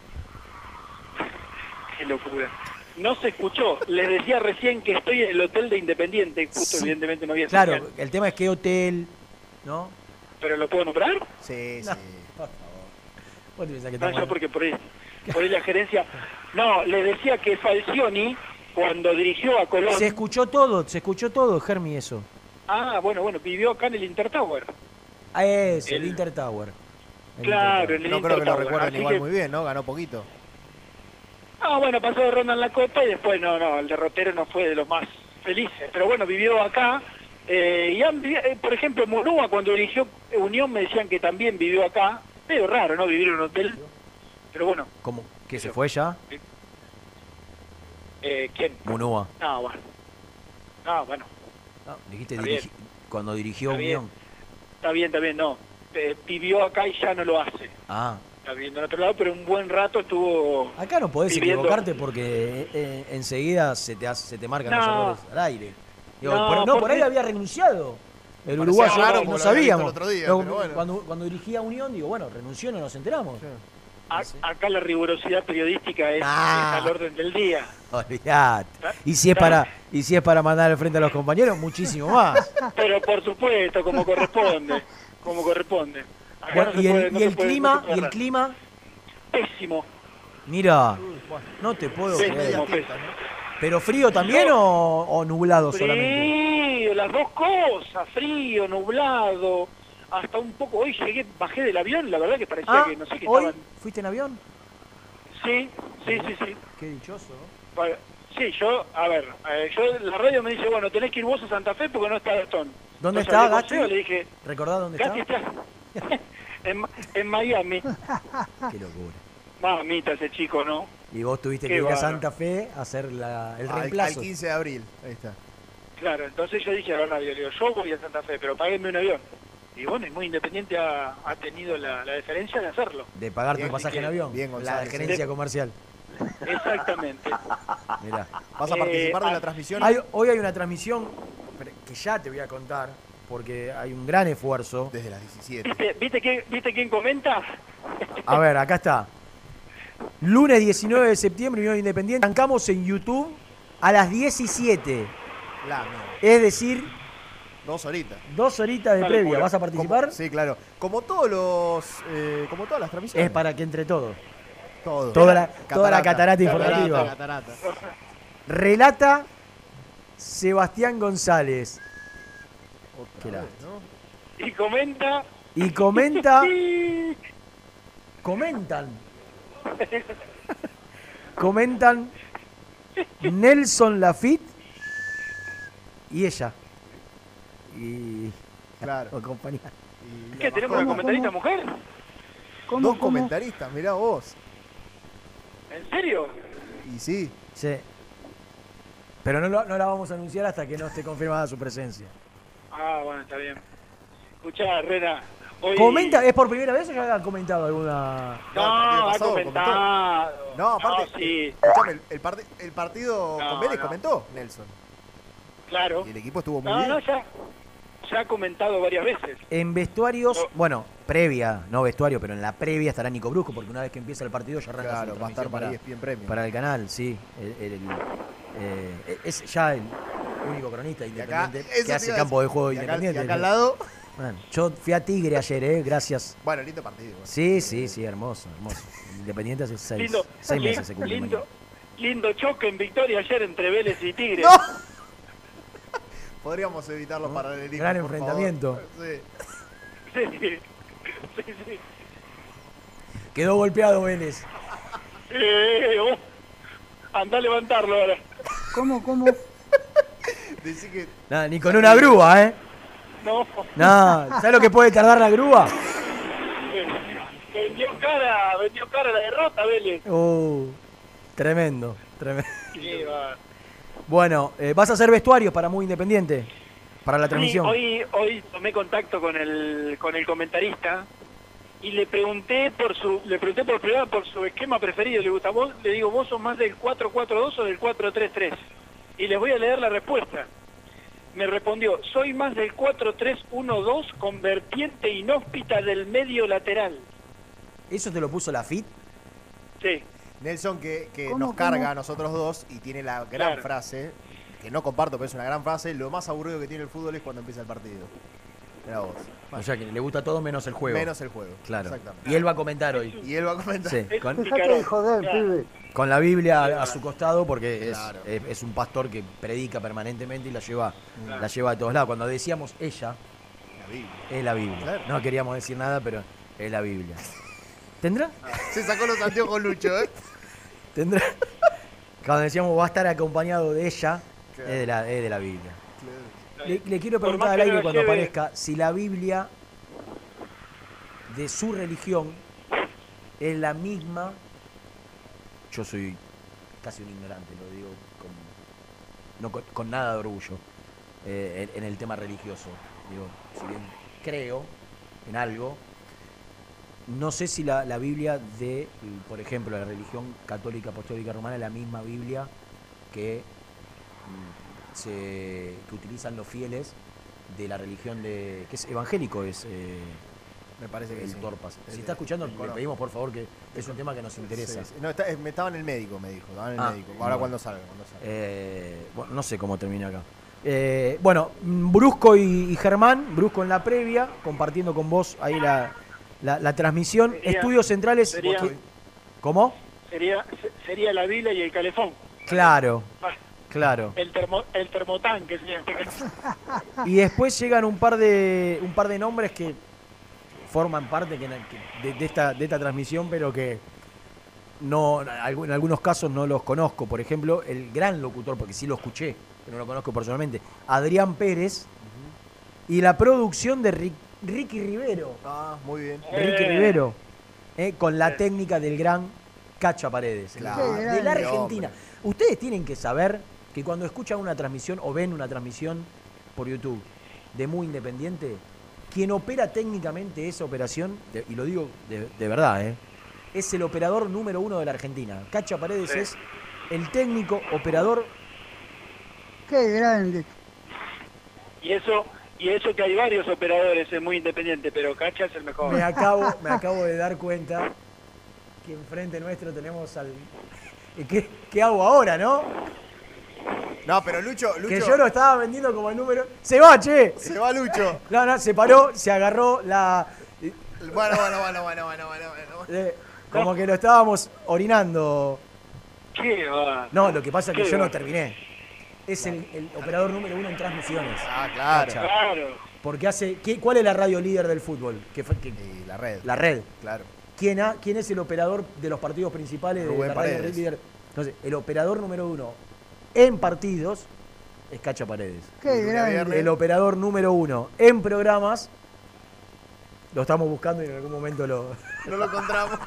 Qué locura. No se escuchó. Les decía recién que estoy en el hotel de Independiente. Justo, Sí. evidentemente, no había Claro, señal. el tema es qué hotel, ¿no? ¿Pero lo puedo nombrar? Sí, No. sí. Por favor. Vos te que No, yo porque por ahí, por ahí la gerencia... No, les decía que Falcioni, cuando dirigió a Colón... Se escuchó todo, se escuchó todo, Germi, eso. Ah, bueno, bueno, vivió acá en el Intertower. Ah, eso, el, El- Inter Tower. El Claro, Inter en el No creo que lo Intertower. recuerden Así igual que- muy bien, ¿no? Ganó poquito. Ah, bueno, pasó de ronda en la Copa y después no, no, el derrotero no fue de los más felices. Pero bueno, vivió acá. eh, y han eh, por ejemplo, Monúa cuando dirigió Unión me decían que también vivió acá. Medio raro, ¿no? Vivir en un hotel. Pero bueno, ¿Cómo? ¿Que se fue ya? eh, ¿quién? Munúa. No, bueno. No, bueno, No, dijiste dirigi- cuando dirigió Está bien. Unión. está bien, está bien, no. Eh, vivió acá y ya no lo hace. Ah, Está viviendo en otro lado, pero un buen rato estuvo... acá no podés Viviendo- equivocarte porque eh, eh, enseguida se te, hace- se te marcan los No. errores al aire. Digo, No, por, no, por ahí había renunciado. El uruguayo raro no, sabíamos. el otro día, pero bueno. cuando, cuando dirigía Unión, digo, bueno, renunció, no nos enteramos. A- acá la rigurosidad periodística es, Ah. es al orden del día. Olvidate. Y si es para, y si es para mandar al frente a los compañeros, muchísimo más. Pero por supuesto, como corresponde. Como corresponde. Bueno, no y el, puede- no y se el puede- no clima, y el clima, Pésimo. mira, no te puedo Pésimo, creer. pésimo. ¿Pero frío también o, o nublado solamente? Frío, las dos cosas, frío, nublado, hasta un poco. Hoy llegué, bajé del avión, la verdad que parecía Ah, que no sé qué ¿hoy estaban. fuiste en avión? Sí, sí, sí, sí. Qué dichoso. Sí, yo, a ver, eh, yo la radio me dice, bueno, tenés que ir vos a Santa Fe porque no está Gastón. ¿Dónde Entonces está? Seba, Le dije, ¿Recordás dónde Gasti está? está en, Miami. Qué locura. Mamita ese chico, ¿no? Y vos tuviste Qué que ir a. Santa Fe a hacer la, el Al, reemplazo. al 15 de abril. Ahí está. Claro, entonces yo dije a la radio, le digo, yo voy a Santa Fe, pero páguenme un avión. Y bueno, y muy independiente ha, ha tenido la, la deferencia de hacerlo. De pagar tu Bien, pasaje en avión. bien, la González. gerencia comercial. Exactamente. Mirá. ¿Vas a Eh, participar de ah, la transmisión? Hay- hoy hay una transmisión que ya te voy a contar, porque hay un gran esfuerzo. Desde las 17. ¿Viste, viste, quién, ¿Viste quién comenta? A ver, acá está. Lunes 19 de septiembre, Unión Independiente. Arrancamos en YouTube a las 17. La. Es decir, Dos horitas. dos horitas de Dale, previa. pura. ¿Vas a participar? Como- sí, claro. Como todos los. eh, como todas las transmisiones. Es para que entre todos. todo. Toda la, toda la catarata informativa. Catarata. Relata Sebastián González. Qué Otra vez, lástima. ¿no? Y comenta... Y comenta. Comentan. Comentan Nelson Lafitte y ella. Y. Claro. o compañía. Y ¿Qué, la tenemos una comentarista mujer? Dos comentaristas, mirá vos. ¿En serio? Y sí. Sí. Pero no, lo- no la vamos a anunciar hasta que no esté confirmada su presencia. Ah, bueno, está bien. Escuchá, Rena, hoy... ¿Comenta? ¿Es por primera vez o ya ha comentado alguna.? No, No, el partido ha comentado. No, aparte. sí, Escuchame, el, el parti- el partido No, con Vélez no. comentó Nelson. claro. Y el equipo estuvo muy No, bien. no, ya, ha comentado varias veces. En vestuarios, No. bueno, previa, no vestuario, pero en la previa estará Nico Brusco, porque una vez que empieza el partido ya arranca Claro, su va a estar para para, ESPN Premium. para el canal, sí. El- el- el- eh, es ya el único cronista acá, independiente que hace campo de juego Y acá- independiente. Y acá al lado. Bueno, yo fui a Tigre ayer, ¿eh? Gracias. Bueno, lindo partido. Sí, sí, sí, hermoso, hermoso. Independiente hace seis, Lindo, seis li- meses se cumple lindo, mañana. lindo choque en victoria ayer entre Vélez y Tigre. Podríamos evitar los paralelismos. Gran por enfrentamiento. favor. Sí. Sí, sí. Quedó golpeado Vélez. Eh, vos, andá a levantarlo ahora. ¿Cómo, cómo? Decí que. Nada, ni con una grúa, ¿eh? No, No, ¿sabes lo que puede tardar la grúa? eh, vendió cara, vendió cara la derrota Vélez. Uh, tremendo, tremendo. Sí, va. Bueno, eh, ¿vas a hacer vestuarios para Muy Independiente? Para la Sí, transmisión. hoy, hoy tomé contacto con el, con el comentarista y le pregunté por su, le pregunté por privado por su esquema preferido. Le gusta vos, le digo, vos sos más del 4-4-2 o del 4-3-3. Y les voy a leer la respuesta. Me respondió, soy más del 4-3-1-2 con vertiente inhóspita del medio lateral. ¿Eso te lo puso la FIT? Sí. Nelson que, que ¿Cómo, nos carga cómo? a nosotros dos y tiene la gran Claro. frase, que no comparto, pero es una gran frase, lo más aburrido que tiene el fútbol es cuando empieza el partido. Mirá vos. O sea que le gusta todo menos el juego. Menos el juego. Claro. Exactamente. Y él va a comentar hoy. Y él va a comentar. Sí, con, de joder, Claro. pibe. con la Biblia a, a su costado porque es, Claro. es, es un pastor que predica permanentemente y la lleva, Claro. la lleva a todos lados. Cuando decíamos ella, La Biblia. es la Biblia. Claro. No queríamos decir nada, pero es la Biblia. ¿Tendrá? Se sacó los anteojos Lucho, ¿eh? ¿Tendrá? Cuando decíamos va a estar acompañado de ella, Claro. es, de la, es de la Biblia. Claro. Le, le quiero preguntar al aire cuando lleve- aparezca si la Biblia de su religión es la misma. Yo soy casi un ignorante, lo digo con, no con, con nada de orgullo eh, en, en el tema religioso. Digo, si bien creo en algo, no sé si la, la Biblia de, por ejemplo, la religión católica apostólica romana es la misma Biblia que mm, se, que utilizan los fieles de la religión de. que es evangélico, es. eh, Me parece que el sí. Torpas. Si está escuchando, le pedimos por favor que es un tema que nos interesa. Sí, sí. No, está- eh, me estaba en el médico, me dijo. Estaba en el Ah, médico. Ahora bueno. cuando salga, cuando salga. Eh, bueno, no sé cómo termina acá. Eh, bueno, mm, Brusco y, y Germán, Brusco en la previa, compartiendo con vos ahí la, la- la transmisión. Sería- Estudios centrales. ¿Cómo? Sería, se- sería la vila y el calefón. Claro, Ah, claro. El, termo, el termotanque. Y después llegan un par de un par de nombres que forman parte que- que- de, de esta, de esta transmisión, pero que no en algunos casos no los conozco. Por ejemplo, el gran locutor, porque sí lo escuché, pero no lo conozco personalmente, Adrián Pérez, y la producción de Rick- Ricky Rivero. Ah, muy bien. Ricky Rivero, eh, con la técnica del gran Cacha Paredes, Claro. de la Argentina. Ustedes tienen que saber que cuando escuchan una transmisión o ven una transmisión por YouTube de Muy Independiente, quien opera técnicamente esa operación, de- y lo digo de, de verdad, eh, es el operador número uno de la Argentina. Cacha Paredes Sí. es el técnico operador. Qué grande. Y eso, y eso que hay varios operadores es muy independiente, pero Cacha es el mejor. Me acabo, me acabo de dar cuenta que enfrente nuestro tenemos al. ¿Y ¿Qué, qué hago ahora, no? No, pero Lucho, Lucho. Que yo lo estaba vendiendo como el número. ¡Se va, che! Se va Lucho. No, no, se paró, se agarró la. Bueno, bueno, bueno, bueno, bueno, bueno, bueno. eh, como que lo estábamos orinando. ¿Qué va? No, lo que pasa es que ¿Qué yo va? no terminé. Es el, el operador número uno en transmisiones. Ah, claro. Cacha. Claro. Porque hace. ¿qué- ¿Cuál es la radio líder del fútbol? ¿Qué fue- qué- Y la red. la red. Claro. ¿Quién, ha- ¿Quién es el operador de los partidos principales de la radio Paredes. líder? Entonces, el operador número uno en partidos es Cacha Paredes. Qué grande. El operador número uno en programas lo estamos buscando y en algún momento lo. No lo encontramos.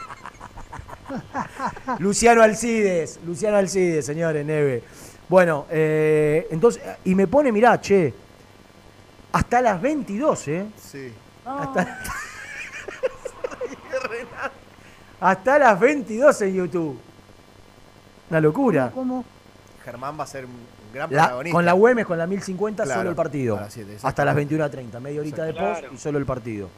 Luciano Alcides, Luciano Alcides, señores, Neve. Bueno, eh, entonces, y me pone, mirá, che, hasta las 22, ¿eh? Sí. Hasta, hasta las 22 en YouTube. Una locura. ¿Cómo? Germán va a ser un gran La- protagonista. con la Güemes, con la 1050, Claro, solo el partido. las siete, hasta las exactamente. 21.30, media horita de post Claro. y solo el partido.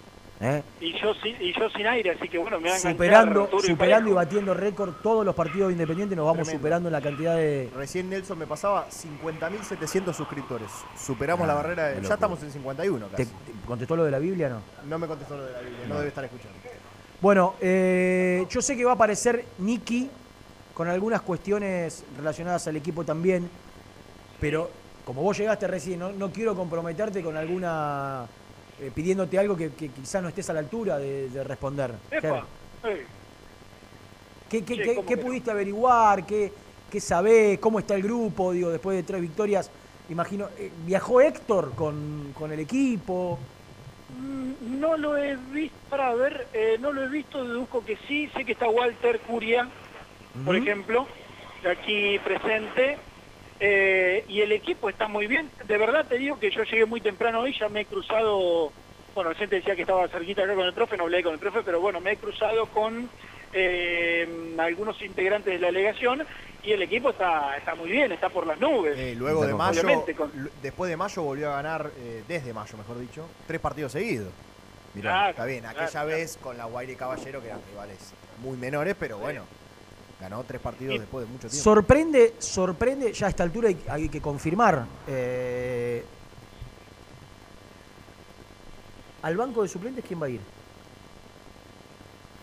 ¿Eh? Y yo, sin- y yo sin aire, así que bueno, me van a Superando, y superando y batiendo récord todos los partidos independientes, nos vamos Tremendo. superando en la cantidad de. Recién Nelson me pasaba 50.700 suscriptores. Superamos Ah, la barrera de. Ya estamos en 51 ¿Te, casi. te contestó lo de la Biblia no? No me contestó lo de la Biblia, no, No. debe estar escuchando. Bueno, eh, yo sé que va a aparecer Nicky con algunas cuestiones relacionadas al equipo también, pero como vos llegaste recién, no, no quiero comprometerte con alguna. Eh, pidiéndote algo que, que quizás no estés a la altura de, de responder. Epa, ¿Qué, qué- Sí, qué- ¿cómo qué que no? pudiste averiguar? ¿Qué, ¿Qué sabés? ¿Cómo está el grupo? Digo, después de tres victorias, imagino. eh, ¿Viajó Héctor con, con el equipo? mm, no lo he visto, para ver, eh, no lo he visto, deduzco que sí, sé que está Walter Curia, por ejemplo, aquí presente, eh, y el equipo está muy bien. De verdad te digo que yo llegué muy temprano hoy, ya me he cruzado, bueno, gente decía que estaba cerquita acá con el profe, no hablé con el profe, pero bueno, me he cruzado con eh, algunos integrantes de la delegación y el equipo está, está muy bien, está por las nubes. Eh, luego de mayo, con- después de mayo volvió a ganar, eh, desde mayo mejor dicho, tres partidos seguidos. Mirá, Claro, está bien, aquella claro, vez con la Guaire y Caballero, que eran rivales muy menores, pero bueno, ganó tres partidos Y- después de mucho tiempo. Sorprende, sorprende, ya a esta altura hay, hay que confirmar. eh, ¿Al banco de suplentes quién va a ir?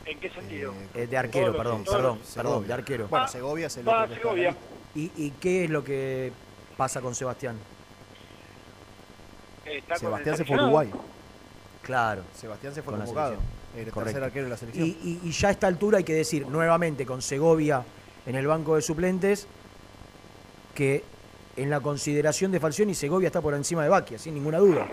¿En qué sentido? Eh, de arquero, Todo lo perdón, lo- perdón, Segovia. perdón, de arquero. Bueno, Segovia es el va otro que está Segovia. ¿Y, y qué es lo que pasa con Sebastián? Está Sebastián se fue a. Uruguay. Claro. Sebastián se fue convocado. Selección. El Correcto. tercer arquero de la selección. Y, y- y ya a esta altura hay que decir nuevamente con Segovia en el banco de suplentes que en la consideración de Falcioni Segovia está por encima de Baquia, sin ninguna duda.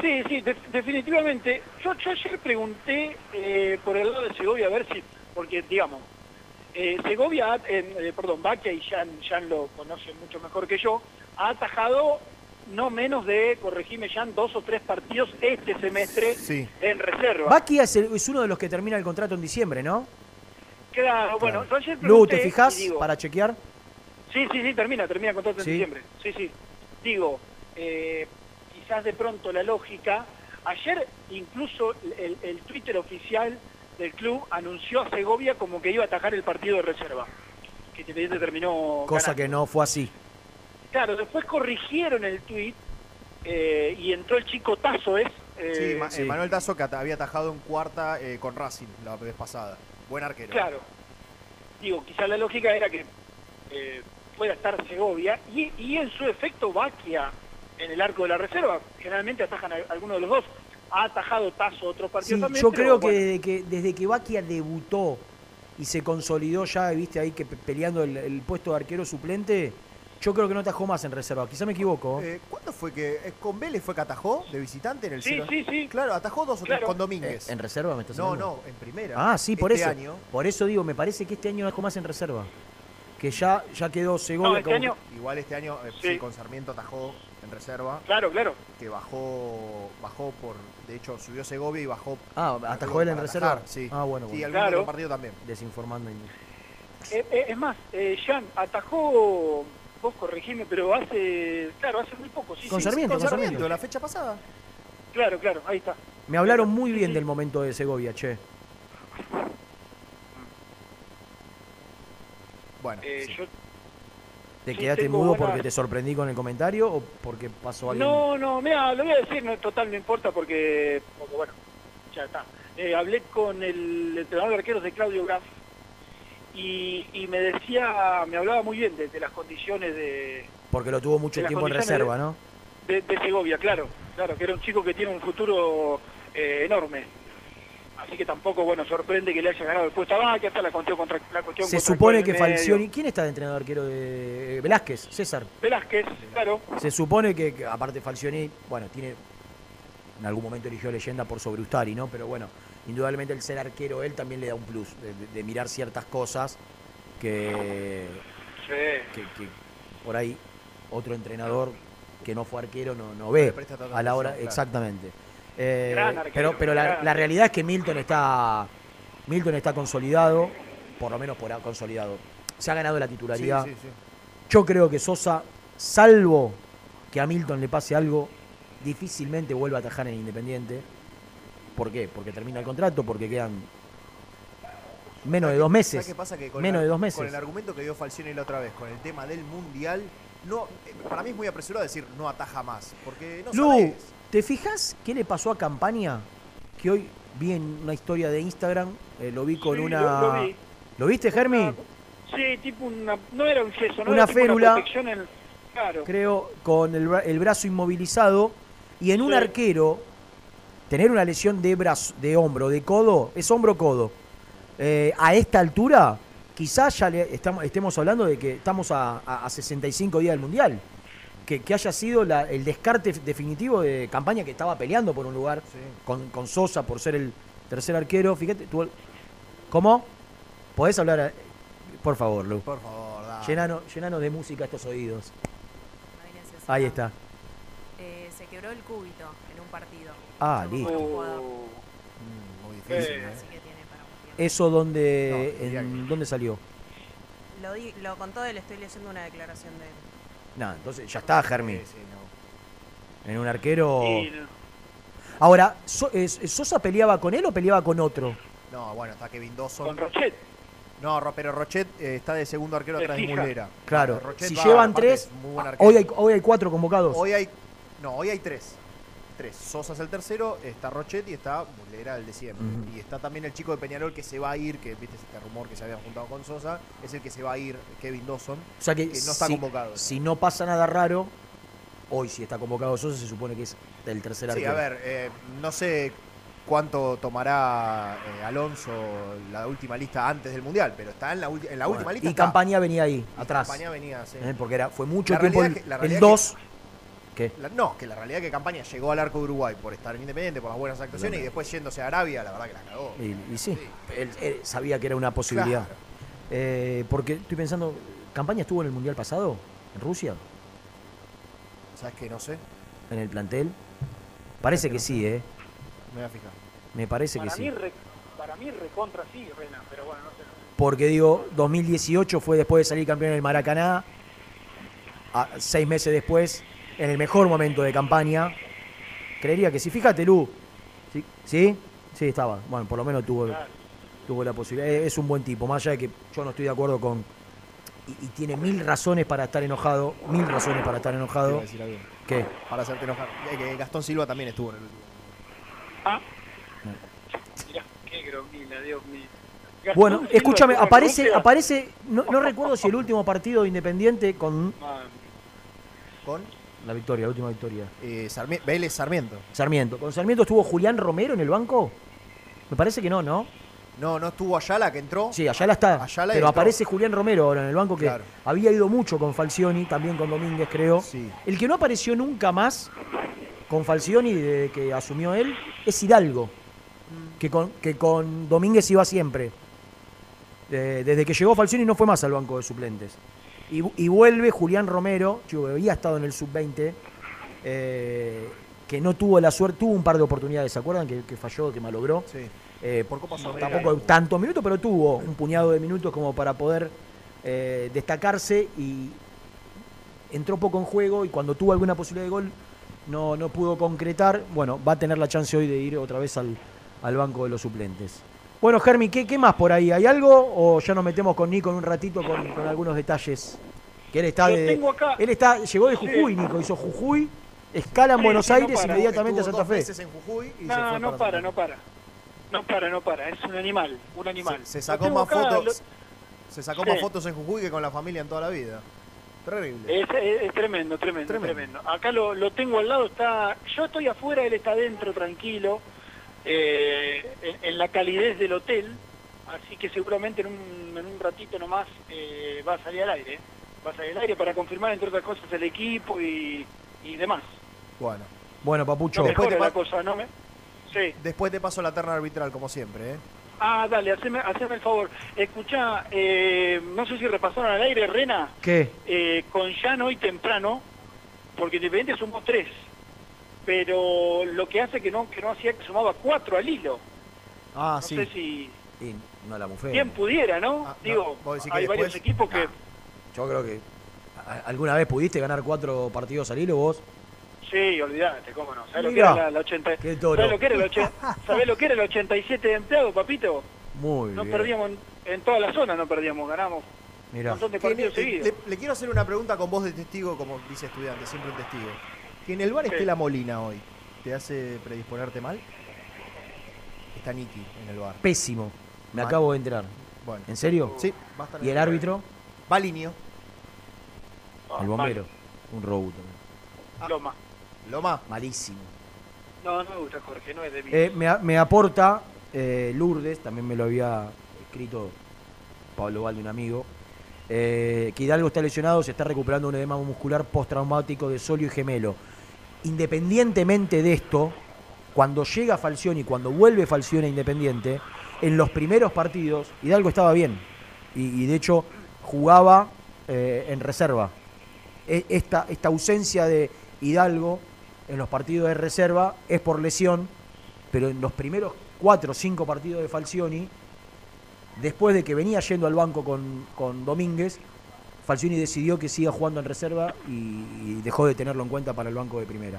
Sí, sí, de- definitivamente. Yo, yo ayer pregunté eh, por el lado de Segovia a ver si, porque digamos, eh, Segovia, ha- eh, eh, perdón, Baquia y Jan, Jan lo conocen mucho mejor que yo, ha atajado no menos de, corregime Jan, dos o tres partidos este semestre Sí. en reserva. Baquia es, el- es uno de los que termina el contrato en diciembre, ¿no? Claro, bueno, yo ayer Lu, ¿te fijas digo, para chequear? Sí, sí, sí, termina, termina con todo en ¿Sí? diciembre. Sí, sí. Digo, eh, quizás de pronto la lógica. Ayer incluso el, el Twitter oficial del club anunció a Segovia como que iba a atajar el partido de reserva. Que terminó. Cosa ganando. que no fue así. Claro, después corrigieron el tweet eh, y entró el chico Tazo, ¿es? Eh, Sí, Ma- eh, Manuel Tazo que había atajado en cuarta eh, con Racing la vez pasada. Buen arquero. Claro. Digo, quizás la lógica era que eh, pueda estar Segovia y, y en su efecto Baquia en el arco de la reserva. Generalmente atajan a alguno de los dos. Ha atajado Tazo otros partidos Sí, también. yo pero creo que bueno, desde, que desde que Baquia debutó y se consolidó ya, viste ahí que pe- peleando el, el puesto de arquero suplente, yo creo que no atajó más en reserva. Quizá me equivoco. Eh, ¿Cuándo fue que eh, con Vélez fue que atajó de visitante en el Sí, sí, sí. Claro, atajó dos o tres con Domínguez. Eh, ¿En reserva me estás No, hablando? no, en primera. Ah, sí, por Este eso. año. Por eso digo, me parece que este año no dejó más en reserva. Que ya, ya quedó Segovia No, este como- año- Igual este año eh, Sí. sí, con Sarmiento atajó en reserva. Claro, claro. Que bajó, bajó por, de hecho subió Segovia y bajó. Ah, atajó él en para reserva. atajar, sí. Ah, bueno, bueno. algún Claro. otro partido también. Desinformando. Eh, eh, es más, eh, Jan atajó, vos corregime, pero hace, claro, hace muy poco. Sí, Con sí, Sarmiento, Con con Sarmiento, Sarmiento. la fecha pasada. Claro, claro, ahí está. Me hablaron muy bien del momento de Segovia, che. Bueno, Eh, sí. yo ¿Te Sí, quedaste mudo porque te sorprendí con el comentario o porque pasó algo? No, no, mira, lo voy a decir, no, total, no importa porque, porque bueno, ya está. Eh, hablé con el entrenador de arqueros de Claudio Graf y, y me decía, me hablaba muy bien de, de las condiciones de, Porque lo tuvo mucho tiempo en reserva, de- ¿no? de, de Segovia, claro, claro, que era un chico que tiene un futuro eh, enorme. Así que tampoco, bueno, sorprende que le haya ganado el puesto a Vaca, hasta la cuestión contra la cuestión Se supone que. Falcioni... ¿Quién está de entrenador arquero de Velázquez? César. Velázquez, claro. Se supone que, que aparte Falcioni, bueno, tiene... En algún momento eligió leyenda por sobre Ustari, ¿no? Pero bueno, indudablemente el ser arquero él también le da un plus de, mirar ciertas cosas que, Sí. que, que por ahí otro entrenador que no fue arquero no, no ve a la hora claro. exactamente Eh, arquero, pero pero la, realidad es que Milton está Milton está consolidado por lo menos por consolidado se ha ganado la titularidad Sí, sí, sí. yo creo que Sosa salvo que a Milton le pase algo difícilmente vuelva a atajar en Independiente ¿por qué? porque termina el contrato porque quedan menos de dos meses ¿Sabes qué pasa? Que con menos el, de dos Con meses el argumento que dio Falcioni la otra vez, con el tema del mundial, no, eh, para mí es muy apresurado decir no ataja más. Porque no Lu, sabés. ¿te fijas qué le pasó a Campaña? Que hoy vi en una historia de Instagram, eh, lo vi con Sí, una... lo- lo vi. ¿Lo viste, Germi? Sí, tipo una, no era un yeso, no Una era férula. protección en- claro. Creo, con el, bra- el brazo inmovilizado. Y en un arquero, tener una lesión de brazo, de hombro, de codo, es hombro-codo. Eh, a esta altura, quizás ya le estamos, estemos hablando de que estamos a, a- a 65 días del Mundial. Que, que haya sido la- el descarte definitivo de campaña que estaba peleando por un lugar con, con Sosa por ser el tercer arquero. Fíjate, tú, ¿cómo? ¿Podés hablar? Por favor, Lu. Por favor, dale. Llenanos, llenanos de música estos oídos. No hay necesidad. Ahí está. Eh, se quebró el cúbito. Ah, listo. Muy difícil, Eh, ¿eh? Así que tiene para un tiempo. ¿Eso dónde, No, en, dónde salió? Lo, di- lo contó él, estoy leyendo una declaración de él. Nada, entonces ya está, Germi. Sí, sí, no. En un arquero. Y- Ahora, So- es- ¿Sosa peleaba con él o peleaba con otro? No, bueno, está Kevin Dawson. con Rochet. No, Ro- pero Rochet eh, está de segundo arquero atrás de. Mulera. Claro, Rochet si va, llevan aparte tres, es muy buen ah, hoy hay, hoy hay cuatro convocados. Hoy hay. No, hoy hay tres. Tres. Sosa es el tercero, está Rochet y está Mulera el de siempre. Y está también el chico de Peñarol que se va a ir, que viste este rumor que se había juntado con Sosa, es el que se va a ir, Kevin Dawson, o sea que, que no está si, convocado. si no pasa nada raro, hoy si está convocado Sosa se supone que es el tercer Sí, arquero. a ver, eh, no sé cuánto tomará eh, Alonso la última lista antes del Mundial, pero está en la, en la Bueno, última lista. y está. Campaña venía ahí, atrás. Campaña venía, sí. ¿eh? Porque era, fue mucho La tiempo el, realidad es que- la realidad el es 2. ¿Qué? La- no, que la realidad es que Campaña llegó al arco de Uruguay por estar en Independiente, por las buenas actuaciones, y después yéndose a Arabia, la verdad que la cagó. Y, y sí, Él, él sabía que era una posibilidad. Claro. Eh, porque estoy pensando, ¿Campaña estuvo en el Mundial pasado? ¿En Rusia? ¿Sabes qué? No sé. ¿En el plantel? Parece que sí, ¿eh? Me voy a fijar. Me parece que Para sí. mí, re- para mí recontra sí, Rena, pero bueno, no sé. Porque digo, 2018 fue después de salir campeón del Maracaná, a- seis meses después, en el mejor momento de campaña. Creería que sí, fíjate, Lu. ¿Sí? ¿Sí? Sí, estaba. Bueno, por lo menos tuvo, tuvo la posibilidad. Es es un buen tipo, más allá de que yo no estoy de acuerdo con. Y, y tiene mil razones para estar enojado. Mil razones para estar enojado. decir algo. ¿Qué? Para hacerte enojar. Eh, que Gastón Silva también estuvo en el último. Ah. Mirá, qué gromila, Dios mío. Bueno, Silva escúchame, aparece, aparece, no, no recuerdo si el último partido de Independiente con Con la victoria, la última victoria. eh, Sarmi- Vélez Sarmiento. Sarmiento. ¿Con Sarmiento estuvo Julián Romero en el banco? Me parece que no, ¿no? No, no estuvo Ayala que entró. Sí, Ayala está. Ayala pero entró. aparece Julián Romero ahora en el banco que Claro. había ido mucho con Falcioni, también con Domínguez, creo. El que no apareció nunca más con Falcioni desde que asumió él es Hidalgo, que con, que con Domínguez iba siempre. Eh, desde que llegó Falcioni no fue más al banco de suplentes. Y, y vuelve Julián Romero, que había estado en el sub-20, eh, que no tuvo la suerte, tuvo un par de oportunidades, ¿se acuerdan? Que, que falló, que malogró. Sí. Eh, Por Copa no, tampoco tantos minutos, pero tuvo un puñado de minutos como para poder eh, destacarse y entró poco en juego y cuando tuvo alguna posibilidad de gol no, no pudo concretar. Bueno, va a tener la chance hoy de ir otra vez al, al banco de los suplentes. Bueno, Germi, ¿qué, qué más por ahí? ¿Hay algo o ya nos metemos con Nico en un ratito con, con algunos detalles? Que él está de- tengo acá- él está, llegó de Sí. Jujuy, Nico, hizo Jujuy, escala en Sí, Buenos sí, no Aires para. inmediatamente a Santa Fe. meses en Jujuy y se No, fue no para no para. No para, no para. Es un animal, un animal. Se sacó más acá, fotos. Se sacó Sí. más fotos en Jujuy que con la familia en toda la vida. Terrible. Es, es- es tremendo, tremendo, Tremendo. tremendo, Acá lo, lo tengo al lado, está. Yo estoy afuera, él está adentro, tranquilo, eh, en, en la calidez del hotel, así que seguramente en un, en un ratito nomás eh, va a salir al aire. Va a salir al aire para confirmar, entre otras cosas, el equipo y, y demás. Bueno. Bueno, Papucho. No Después te la cosa, ¿no me? Sí. Después te paso la terna arbitral, como siempre, ¿eh? Ah, dale, haceme, haceme el favor. Escuchá, eh, no sé si repasaron al aire, Rena, ¿Qué? eh, con Jan hoy temprano, porque Independiente sumó tres, pero lo que hace que no que no hacía que sumaba cuatro al hilo. Ah, no sí. sé si Y no la bien pudiera, ¿no? Ah, Digo, hay varios equipos que... Yo creo que. ¿a- ¿Alguna vez pudiste ganar cuatro partidos al hilo vos? Sí, olvídate, cómo no. ¿Sabés lo que era la, la 80? qué toro. ¿Sabés lo que era el 80? ¿Sabés lo que era el 87 de empleado, papito? Muy No bien. perdíamos en, en toda la zona, no perdíamos, ganamos Mirá. un montón de partidos le, seguidos. le- le quiero hacer una pregunta con voz de testigo, como dice estudiante, siempre un testigo. Que en el bar esté la Molina hoy, ¿te hace predisponerte mal? Está Niki en el bar. Pésimo. Me Mal. acabo de enterar. Bueno. ¿En serio? Sí, va a estar en ¿Y el árbitro? Balinio. Ah, El bombero. Un robo también. mal. Loma. Loma. Malísimo. No, no me gusta Jorge, no es de mí. Eh, me, a- me aporta eh, Lourdes, también me lo había escrito Pablo Valde, un amigo, eh, que Hidalgo está lesionado, se está recuperando un edema muscular postraumático de solio y gemelo. Independientemente de esto, cuando llega Falcioni, cuando vuelve Falcioni a Independiente, en los primeros partidos, Hidalgo estaba bien. Y, de hecho jugaba eh, en reserva. E- Esta, esta ausencia de Hidalgo en los partidos de reserva es por lesión, pero en los primeros cuatro o cinco partidos de Falcioni, después de que venía yendo al banco con, con Domínguez, Falcioni decidió que siga jugando en reserva y, dejó de tenerlo en cuenta para el banco de primera.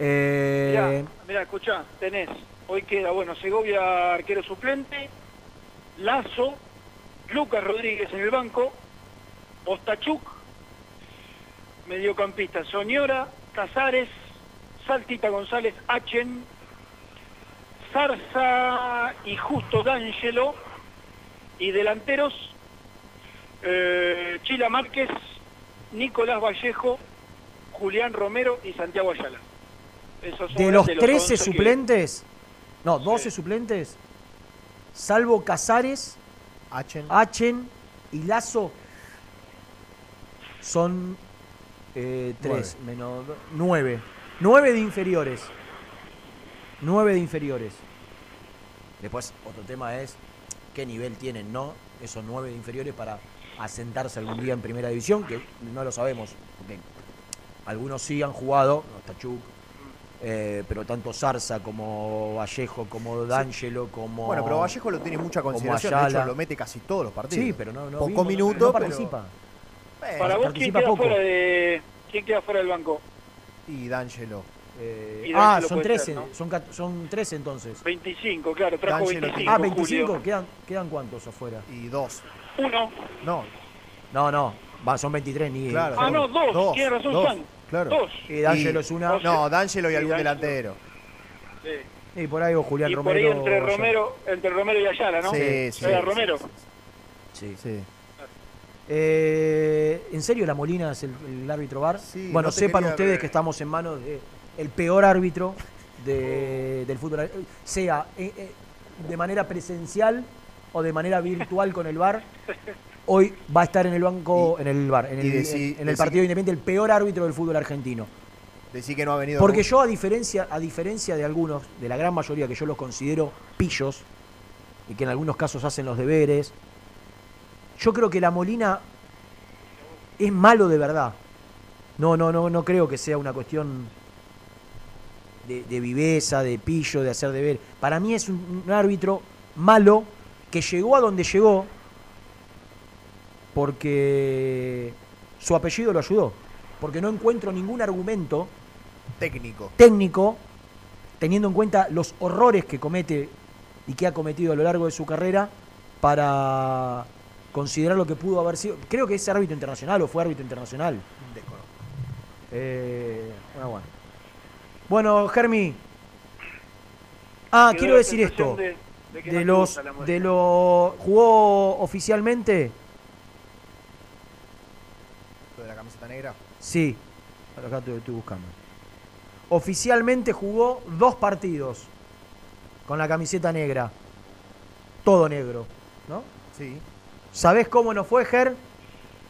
Eh, mirá, escuchá, tenés, hoy queda, bueno, Segovia arquero suplente, Lazo, Lucas Rodríguez en el banco, Ostachuk, mediocampista Soñora, Casares, Saltita González, Achen, Zarza y Justo D'Angelo, y delanteros, eh, Chila Márquez, Nicolás Vallejo, Julián Romero y Santiago Ayala. Esos son de los 13 11 que- suplentes, no, 12 suplentes, salvo Casares, Achen. Achen y Lazo, son eh, 3 menos 9. 9 de inferiores. 9 de inferiores. Después, otro tema es qué nivel tienen, ¿no? Esos 9 de inferiores para asentarse algún día en primera división, que no lo sabemos, porque algunos sí han jugado, no, Tachuk, Eh, pero tanto Zarza como Vallejo, como D'Angelo, como. Bueno, pero Vallejo lo tiene mucha consideración. De hecho, lo mete casi todos los partidos. Sí, pero no, no Poco vimos, no- minuto, no pero- participa. Para vos, ¿quién queda, poco. fuera de, ¿quién queda fuera del banco? Y D'Angelo. Eh, ah, son puede 13, ser, ¿no? son, son 13 entonces. 25, claro, trajo D'Angelo 25. Ah, 25, Julio. ¿Quedan, ¿quedan cuántos afuera? Y dos. Uno. No. No, no, va, son 23 ni. Claro. Ah, no, dos. Dos, Tiene razón, dos, Juan. claro. Dos. Y D'Angelo es una. No, D'Angelo y algún D'Angelo. delantero. Sí. Y por ahí o Julián Y por Romero. ahí entre Romero, entre Romero y Ayala, ¿no? Sí, sí, Era sí, Romero. Sí. Sí. Eh, ¿En serio la Molina es el, el árbitro bar? Sí, bueno, no sepan quería ustedes ver. que estamos en manos de el peor árbitro de- del fútbol, sea eh, eh, de manera presencial o de manera virtual con el bar. Hoy va a estar en el banco, en el bar, en el, y decí- en el decí- partido independiente, el peor árbitro del fútbol argentino. Decí que no ha venido. Porque yo, a diferencia, a diferencia de algunos, de la gran mayoría que yo los considero pillos, y que en algunos casos hacen los deberes, yo creo que la Molina es malo de verdad. No, no, no, no creo que sea una cuestión de, de viveza, de pillo, de hacer deber. Para mí es un, un árbitro malo que llegó a donde llegó porque su apellido lo ayudó. Porque no encuentro ningún argumento técnico. técnico, teniendo en cuenta los horrores que comete y que ha cometido a lo largo de su carrera, para considerar lo que pudo haber sido. Creo que es árbitro internacional o fue árbitro internacional. Eh, bueno, bueno. Bueno, Germi. Ah, quiero decir esto. de- de los, de lo jugó oficialmente, Lo de la camiseta negra. sí. Acá te estoy buscando. Oficialmente jugó dos partidos con la camiseta negra. Todo negro, ¿no? Sí. ¿Sabés cómo nos fue, Ger?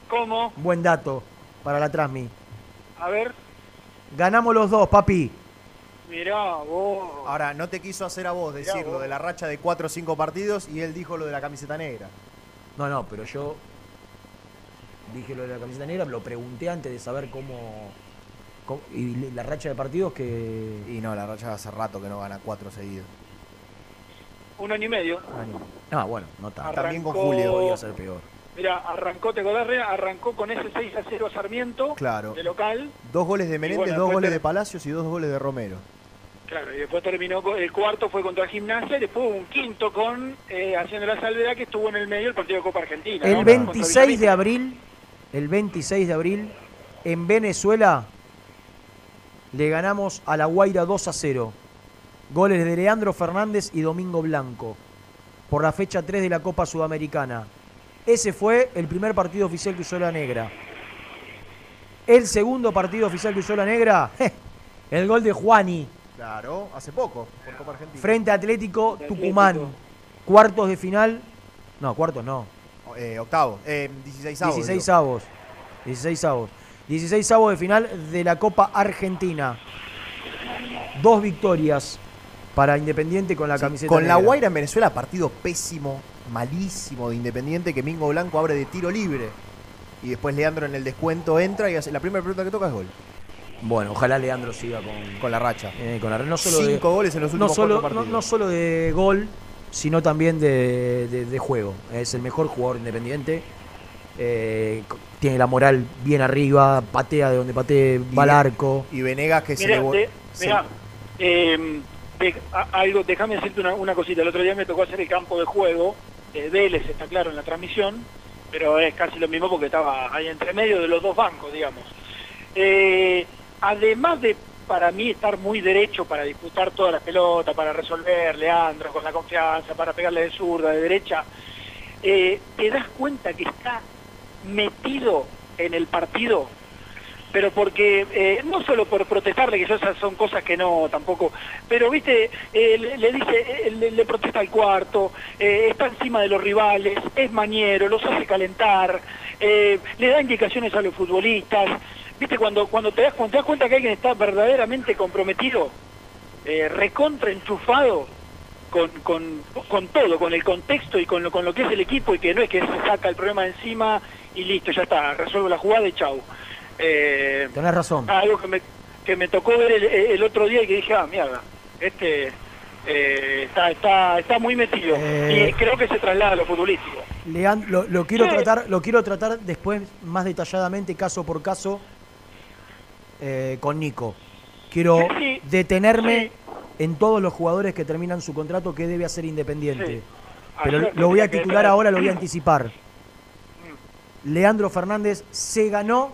¿Cómo? Buen dato para la Transmi. A ver, Ganamos los dos, papi. Mirá, vos. Ahora, no te quiso hacer a vos decir lo de la racha de 4 o 5 partidos y él dijo lo de la camiseta negra. No, no, pero yo dije lo de la camiseta negra, lo pregunté antes de saber cómo. cómo- y la racha de partidos que. Y no, la racha hace rato que no gana 4 seguidos. Un año y medio. Ah, bueno, no tanto. También con Arrancó- Julio. Podía ser peor. Mira, arrancó, ¿te acordás? Arrancó con ese 6 a 0 a Sarmiento. Claro. De local. Dos goles de Menéndez, bueno, dos goles te- de Palacios y dos goles de Romero. Claro, y después terminó, el cuarto fue contra Gimnasia y después hubo un quinto con, eh, haciendo la salvedad que estuvo en el medio del partido de Copa Argentina. El ¿no? 26 Contra de abril, el 26 de abril, en Venezuela, le ganamos a La Guaira 2 a 0. Goles de Leandro Fernández y Domingo Blanco, por la fecha 3 de la Copa Sudamericana. Ese fue el primer partido oficial que usó la negra. El segundo partido oficial que usó la negra, el gol de Juani, Claro, hace poco, por Copa Argentina. frente a Atlético Atlético. Tucumán. Cuartos de final. No, cuartos no. Eh, octavo, eh, 16 avos. 16 digo. avos. 16 avos. 16 avos de final de la Copa Argentina. Dos victorias para Independiente con la Sí, camiseta con la. Guaira en Venezuela, partido pésimo, malísimo de Independiente, que Mingo Blanco abre de tiro libre. Y después Leandro en el descuento entra y hace, la primera pelota que toca es gol. Bueno, ojalá Leandro siga con, Con la racha. eh, con la no solo de- Cinco goles en los no últimos solo, no, partidos. no solo de gol, sino también de, de- de juego. Es el mejor jugador independiente. Eh, tiene la moral bien arriba, patea de donde patee, va al Y- arco. Y Venegas que se Mirá, le se- mirá, eh, de- a- algo, déjame decirte una, una cosita. El otro día me tocó hacer el campo de juego de Vélez, está claro en la transmisión, pero es casi lo mismo porque estaba ahí entre medio de los dos bancos, digamos. Eh, además de para mí estar muy derecho para disputar todas las pelotas, para resolver, Leandro, con la confianza, para pegarle de zurda, de derecha, eh, te das cuenta que está metido en el partido pero porque eh, no solo por protestarle, que esas son cosas que no tampoco, pero viste, eh, le, dice, le, le protesta al cuarto, está encima de los rivales, es mañero, los hace calentar, le da indicaciones a los futbolistas, viste, cuando, cuando te, das, cuando te das cuenta que alguien está verdaderamente comprometido, eh, recontra enchufado, con, con, con todo, con el contexto y con lo, con lo que es el equipo y que no es que se saca el problema de encima y listo, ya está, resuelvo la jugada y chau. Eh, Tenés razón. algo que me que me tocó ver el, el otro día y que dije, ah, mierda, este eh, está, está, está muy metido. Eh. Y creo que se traslada a lo futbolístico. Lean- lo, lo quiero Sí. tratar, lo quiero tratar después más detalladamente, caso por caso, eh, con Nico. Quiero Sí, detenerme en todos los jugadores que terminan su contrato que debe hacer Independiente. Sí. Pero lo voy a titular ahora, lo voy a anticipar. Leandro Fernández se ganó,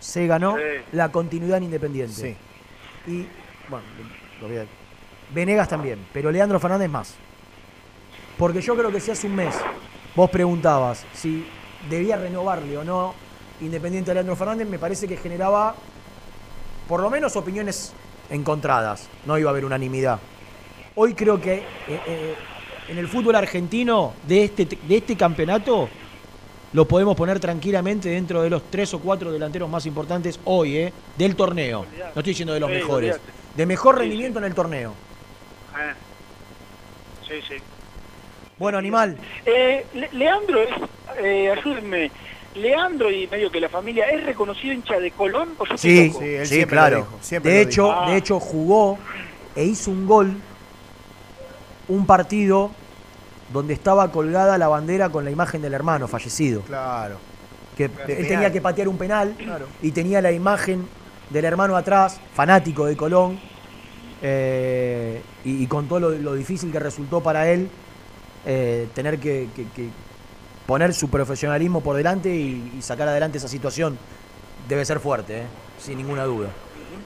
se ganó Sí. la continuidad en Independiente. Y, bueno, lo voy a- Venegas también, pero Leandro Fernández más. Porque yo creo que si hace un mes vos preguntabas si debía renovarle o no Independiente a Leandro Fernández, me parece que generaba por lo menos opiniones encontradas. No iba a haber unanimidad. Hoy creo que eh, eh, en el fútbol argentino de este, de este campeonato lo podemos poner tranquilamente dentro de los tres o cuatro delanteros más importantes hoy, eh, del torneo. No estoy diciendo de los Sí, mejores. De mejor Sí, rendimiento en el torneo. Eh. Sí, sí. Bueno, animal. Eh, Le- Leandro eh, ayúdenme, Leandro y medio que la familia, ¿es reconocido hincha de Colón o yo estoy Sí, sí, claro. de hecho, Ah. de hecho jugó e hizo un gol un partido donde estaba colgada la bandera con la imagen del hermano fallecido. Claro. Que él penal. tenía que patear un penal Claro. y tenía la imagen del hermano atrás, fanático de Colón, eh, y, y con todo lo, lo difícil que resultó para él eh, tener que, que- que poner su profesionalismo por delante y, y sacar adelante esa situación. Debe ser fuerte, eh, sin ninguna duda.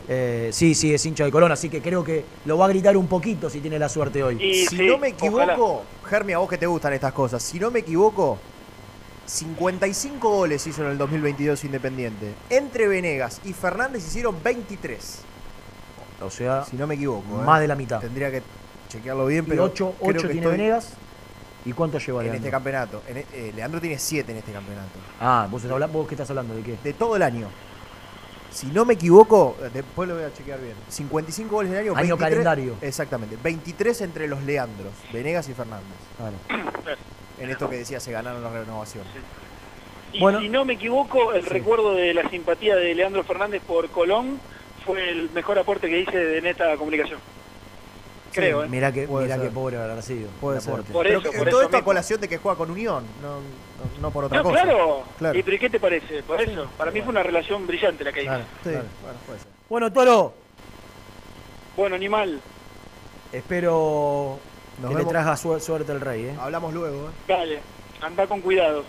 Eh, sí, sí, es hincha de Colón, así que creo que lo va a gritar un poquito si tiene la suerte hoy. si no me equivoco, Germi, a vos que te gustan estas cosas, si no me equivoco, 55 goles hizo en el 2022 Independiente. Entre Venegas y Fernández hicieron 23. O sea, si no me equivoco. más ¿eh? de la mitad. Tendría que chequearlo bien, Y pero. 8, creo que tiene estoy Venegas. ¿Y cuánto lleva En Leandro? este campeonato. En e- eh, Leandro tiene 7 en este campeonato. Ah, ¿vos, estás ¿vos qué estás hablando? ¿De qué? De todo el año. Si no me equivoco, eh, después lo voy a chequear bien. 55 goles en el año. Año calendario. Exactamente. 23 entre los Leandros, Venegas y Fernández. Claro. En esto que decía, se ganaron la renovación. Y si no me equivoco, el recuerdo de la simpatía de Leandro Fernández por Colón fue el mejor aporte que hice de Neta Comunicación. Creo, ¿eh? Mirá que, mirá que pobre habrá sido. Puede ser. Por eso, por todo eso esto a colación de que juega con Unión, no, no, no por otra No, cosa. claro. Claro. ¿Y pero qué te parece? Por eso, para mí fue una relación brillante la que hice. Claro, sí, bueno, puede ser. Bueno, Toro, Bueno, animal, espero Nos que vemos. le traiga su- suerte el rey, ¿eh? Hablamos luego, ¿eh? dale, anda con cuidado.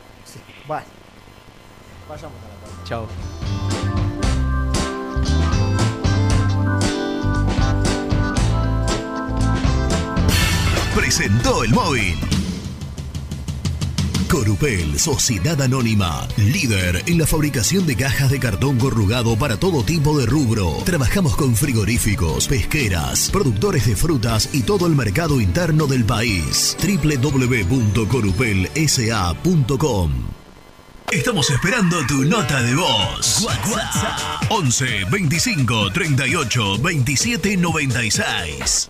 Vale. Vayamos a la tabla. Chao. Presentó el móvil. Corupel, Sociedad Anónima, líder en la fabricación de cajas de cartón corrugado para todo tipo de rubro. Trabajamos con frigoríficos, pesqueras, productores de frutas y todo el mercado interno del país. www.corupelsa.com Estamos esperando tu nota de voz. WhatsApp 11 25 38 27 96.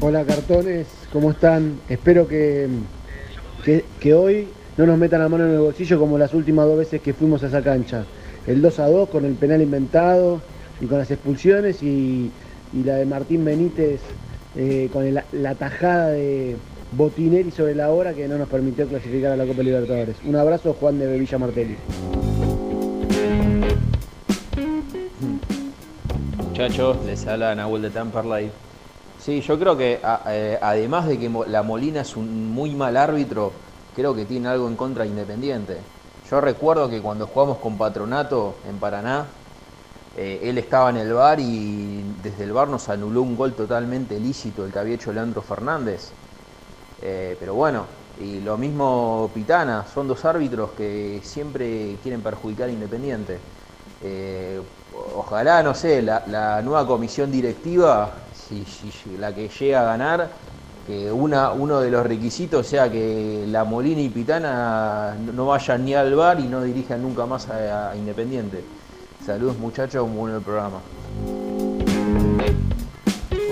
Hola cartones, ¿cómo están? Espero que, que, hoy no nos metan la mano en el bolsillo como las últimas dos veces que fuimos a esa cancha. El 2 a 2 con el penal inventado y con las expulsiones y, la de Martín Benítez eh, con la tajada de Botinelli sobre la hora que no nos permitió clasificar a la Copa Libertadores. Un abrazo Juan de Villa Martelli. Muchachos, les habla Nahuel de Temperley. Sí, yo creo que eh, además de que la Molina es un muy mal árbitro, creo que tiene algo en contra de Independiente. Yo recuerdo que cuando jugamos con Patronato en Paraná, eh, él estaba en el bar y desde el bar nos anuló un gol totalmente lícito el que había hecho Leandro Fernández. Eh, pero bueno, y lo mismo Pitana, son dos árbitros que siempre quieren perjudicar a Independiente. Ojalá, no sé, la nueva comisión directiva, si, si- la que llega a ganar, que una, uno de los requisitos sea que la Molina y Pitana no- vayan ni al bar y no dirijan nunca más a, Independiente. Saludos muchachos, muy bueno el programa.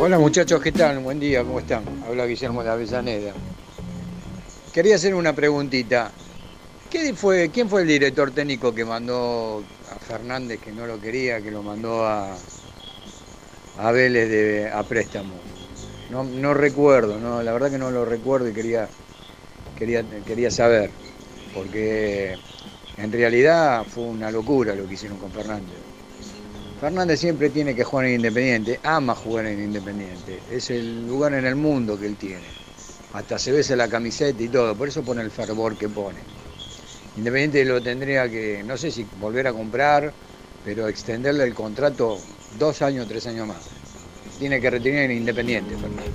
Hola muchachos, ¿qué tal? Buen día, ¿cómo están? Habla Guillermo de Avellaneda. Quería hacer una preguntita. ¿Qué fue, ¿Quién fue el director técnico que mandó a Fernández, que no lo quería, que lo mandó a, a Vélez de- a préstamo? No, no recuerdo, no, la verdad que no lo recuerdo y quería, quería, quería saber, porque en realidad fue una locura lo que hicieron con Fernández. Fernández siempre tiene que jugar en Independiente, ama jugar en Independiente, es el lugar en el mundo que él tiene. Hasta se besa la camiseta y todo, por eso pone el fervor que pone. Independiente lo tendría que, no sé si volver a comprar, pero extenderle el contrato dos años, tres años más. Tiene que retirar en Independiente, Fernández.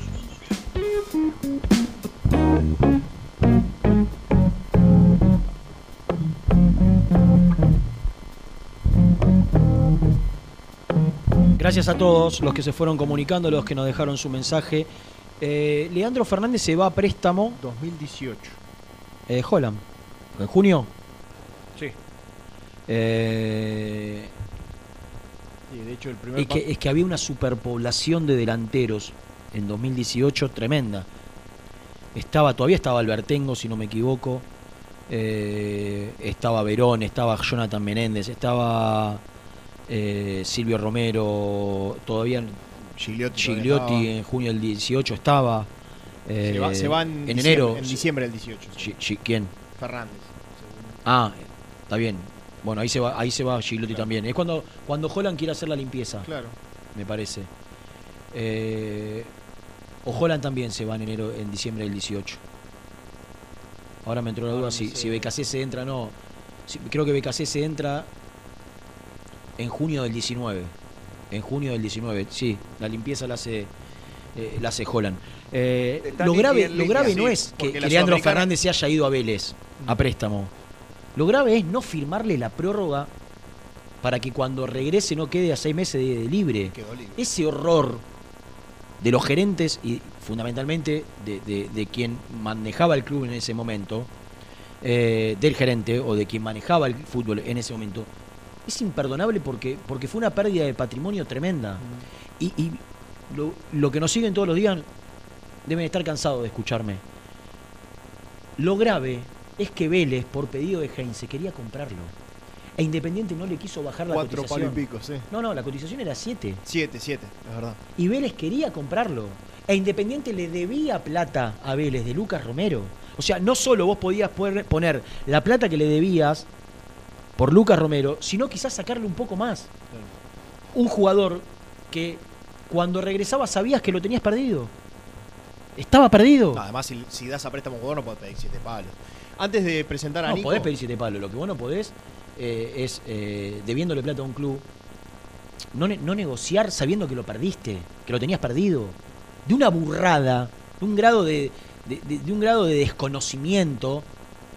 Gracias a todos los que se fueron comunicando, los que nos dejaron su mensaje. Eh, Leandro Fernández se va a préstamo. 2018. Eh, Holland. ¿En junio? Sí. Eh, Y de hecho el primer es, que, es que había una superpoblación de delanteros en 2018 tremenda. Estaba, todavía estaba Albertengo, si no me equivoco. Eh, estaba Verón, estaba Jonathan Menéndez, estaba eh, Silvio Romero, todavía Gigliotti Gigliotti todavía en junio del 18 estaba. Se va- eh, se va en enero. en diciembre del 18, sí. Gi- Gi- ¿Quién? Fernández. Ah, está bien. Bueno, ahí se va, ahí se va Gigliotti también. Es cuando, cuando Holland quiere hacer la limpieza. Claro. Me parece. Eh, o Holland también se va en enero, en diciembre del 18. Ahora me entró la duda si, si BKC entra o no. Creo que BKC se entra en junio del 19. En junio del 19, sí. La limpieza la hace, eh, la hace Holland. Eh, lo grave, lo grave no es que, que Leandro Fernández se haya ido a Vélez a préstamo. Lo grave es no firmarle la prórroga para que cuando regrese no quede a seis meses de, de libre. Ese horror de los gerentes y fundamentalmente de, de- de quien manejaba el club en ese momento, eh, del gerente o de quien manejaba el fútbol en ese momento, es imperdonable porque, porque fue una pérdida de patrimonio tremenda. Y, y lo, lo que nos siguen todos los días deben estar cansados de escucharme. Lo grave es que Vélez, por pedido de Heinze, quería comprarlo. E Independiente no le quiso bajar la Cuatro cotización. palos y pico, sí. No, no, la cotización era 7. Siete, siete, es verdad. Y Vélez quería comprarlo. E Independiente le debía plata a Vélez de Lucas Romero. O sea, no solo vos podías poner- poner la plata que le debías por Lucas Romero, sino quizás sacarle un poco más. Un jugador que cuando regresaba sabías que lo tenías perdido. Estaba perdido. No, además, si, si das a préstamo jugador no podés pedir siete palos. Antes de presentar a No, Nico. podés pedir siete palos. Lo que vos no podés eh, es, eh, debiéndole plata a un club, no, ne- no negociar sabiendo que lo perdiste, que lo tenías perdido. De una burrada, de un grado de, de- de- de un grado de desconocimiento.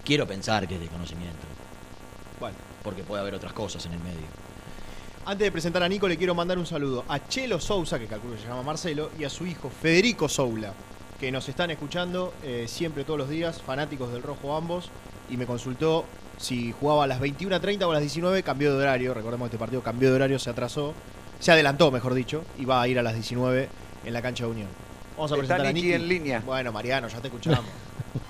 Quiero pensar que es desconocimiento. Bueno. Porque puede haber otras cosas en el medio. Antes de presentar a Nico, le quiero mandar un saludo a Chelo Sousa, que calculo que se llama Marcelo, y a su hijo Federico Soula, que nos están escuchando eh, siempre todos los días, fanáticos del rojo ambos, y me consultó si jugaba a las 21.30 o a las 19, cambió de horario, recordemos que este partido cambió de horario, se atrasó, se adelantó, mejor dicho, y va a ir a las 19 en la cancha de Unión. Vamos a Está presentar a Nicky Nicky en línea. Bueno, Mariano, ya te escuchamos.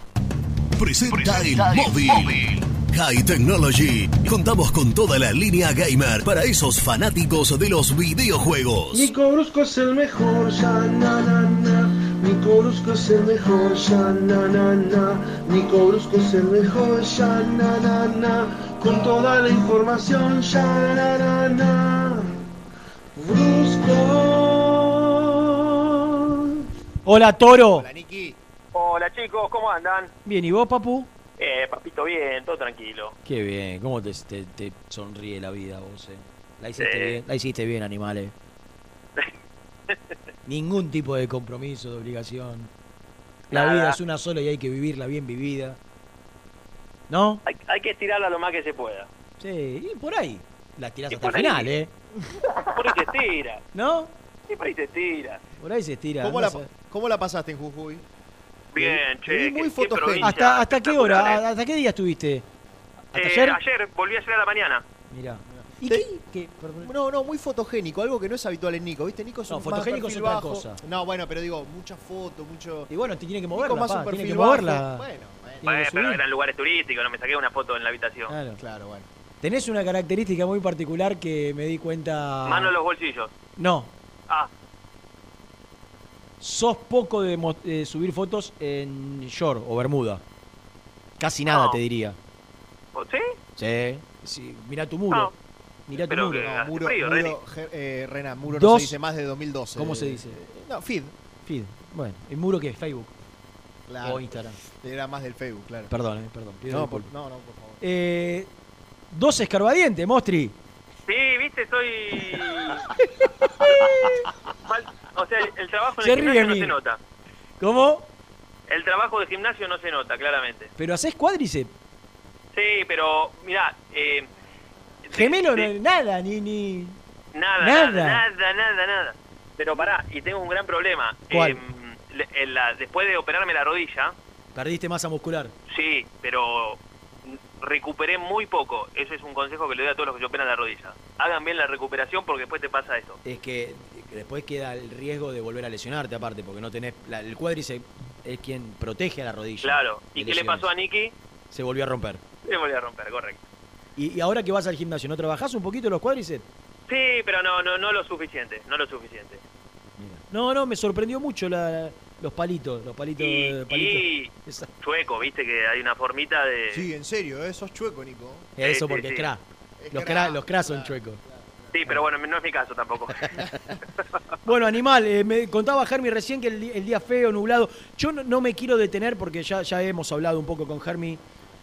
Presenta el móvil. High Technology. Contamos con toda la línea gamer para esos fanáticos de los videojuegos. Nico Brusco es el mejor, ya na na na. Nico Brusco es el mejor, ya na na na. Nico Brusco es el mejor, ya na na na. Con toda la información, ya na na na. Brusco. Hola, Toro. Hola, Nicky. Hola chicos, ¿cómo andan? Bien, ¿y vos, papu? Eh, papito, bien, todo tranquilo. Qué bien, ¿cómo te, te- te sonríe la vida vos? eh? La hiciste Sí. bien, la hiciste bien, animales. Ningún tipo de compromiso, de obligación. La Nada. vida es una sola y hay que vivirla bien vivida. ¿No? Hay, hay que estirarla lo más que se pueda. Sí, y por ahí. La tirás Y hasta el por ahí. final, ¿eh? Por ahí se estira. ¿No? Y por ahí se estira. Por ahí se estira. ¿Cómo la, andás a- ¿Cómo la pasaste en Jujuy? Bien, che. muy qué- qué fotogénico. provincia ¿Hasta, ¿Hasta qué hora? espectacular, eh. ¿Hasta qué día estuviste? ¿Hasta Eh, ayer? ayer volví ayer a la mañana. Mirá. ¿Y Te- qué? qué? Perdón. No, no, muy fotogénico, algo que no es habitual en Nico, ¿viste? Nico es No, un fotogénico más es otra bajo. cosa. No, bueno, pero digo, muchas fotos, mucho... Y bueno, te tiene que moverla, más un pa, tiene que bajo. moverla. Bueno, Bueno, pero eran lugares turísticos, no me saqué una foto en la habitación. Claro. Claro, bueno. Tenés una característica muy particular que me di cuenta. Mano en los bolsillos. No, Ah, sos poco de eh, subir fotos en short o bermuda. Casi nada, No. te diría. ¿o ¿sí? Sí. sí. Mirá tu muro. No. Mirá tu muro. No, muro, frío, muro, eh, Rena, muro no Dos- se dice más de 2012. ¿Cómo se dice? No, feed. Feed. Bueno, ¿el muro es? Facebook Claro. o Instagram. Era más del Facebook, claro. Perdón, eh, perdón. pido No, por, no, no, por favor. Eh, dos escarbadientes, Mostri. Sí, viste, soy... Mal- O sea, el, trabajo en Se el gimnasio no se nota. ¿Cómo? El trabajo de gimnasio no se nota, claramente. Pero haces cuádriceps. Sí, pero mirá, eh, Gemelo, nada, ni, ni. nada, Nada. nada, nada, nada. Pero pará, y tengo un gran problema. ¿Cuál? Eh, en la- después de operarme la rodilla, Perdiste masa muscular. sí, pero recuperé muy poco. Ese es un consejo que le doy a todos los que se operan la rodilla. Hagan bien la recuperación porque después te pasa esto. Es que, después queda el riesgo de volver a lesionarte, aparte, porque no tenés. la- el cuádriceps es quien protege a la rodilla. Claro. ¿Y qué le pasó a Nicky? Se volvió a romper. Le volví a romper, correcto. Y, y ahora que vas al gimnasio, ¿no trabajás un poquito los cuádriceps? Sí, pero no, no, no lo suficiente, no lo suficiente. No, no, me sorprendió mucho la- los palitos, los palitos. Y, eh, palitos. y Esa- chueco, viste que hay una formita de... Sí, en serio, ¿eh? Sos chueco, Nico. Eso sí, porque sí. es crack. Los cra, los cra son chuecos. Sí, pero bueno, no es mi caso tampoco. Bueno, animal, eh, me contaba Germi recién que el, el día feo, nublado. Yo no, no me quiero detener porque ya, ya hemos hablado un poco con Germi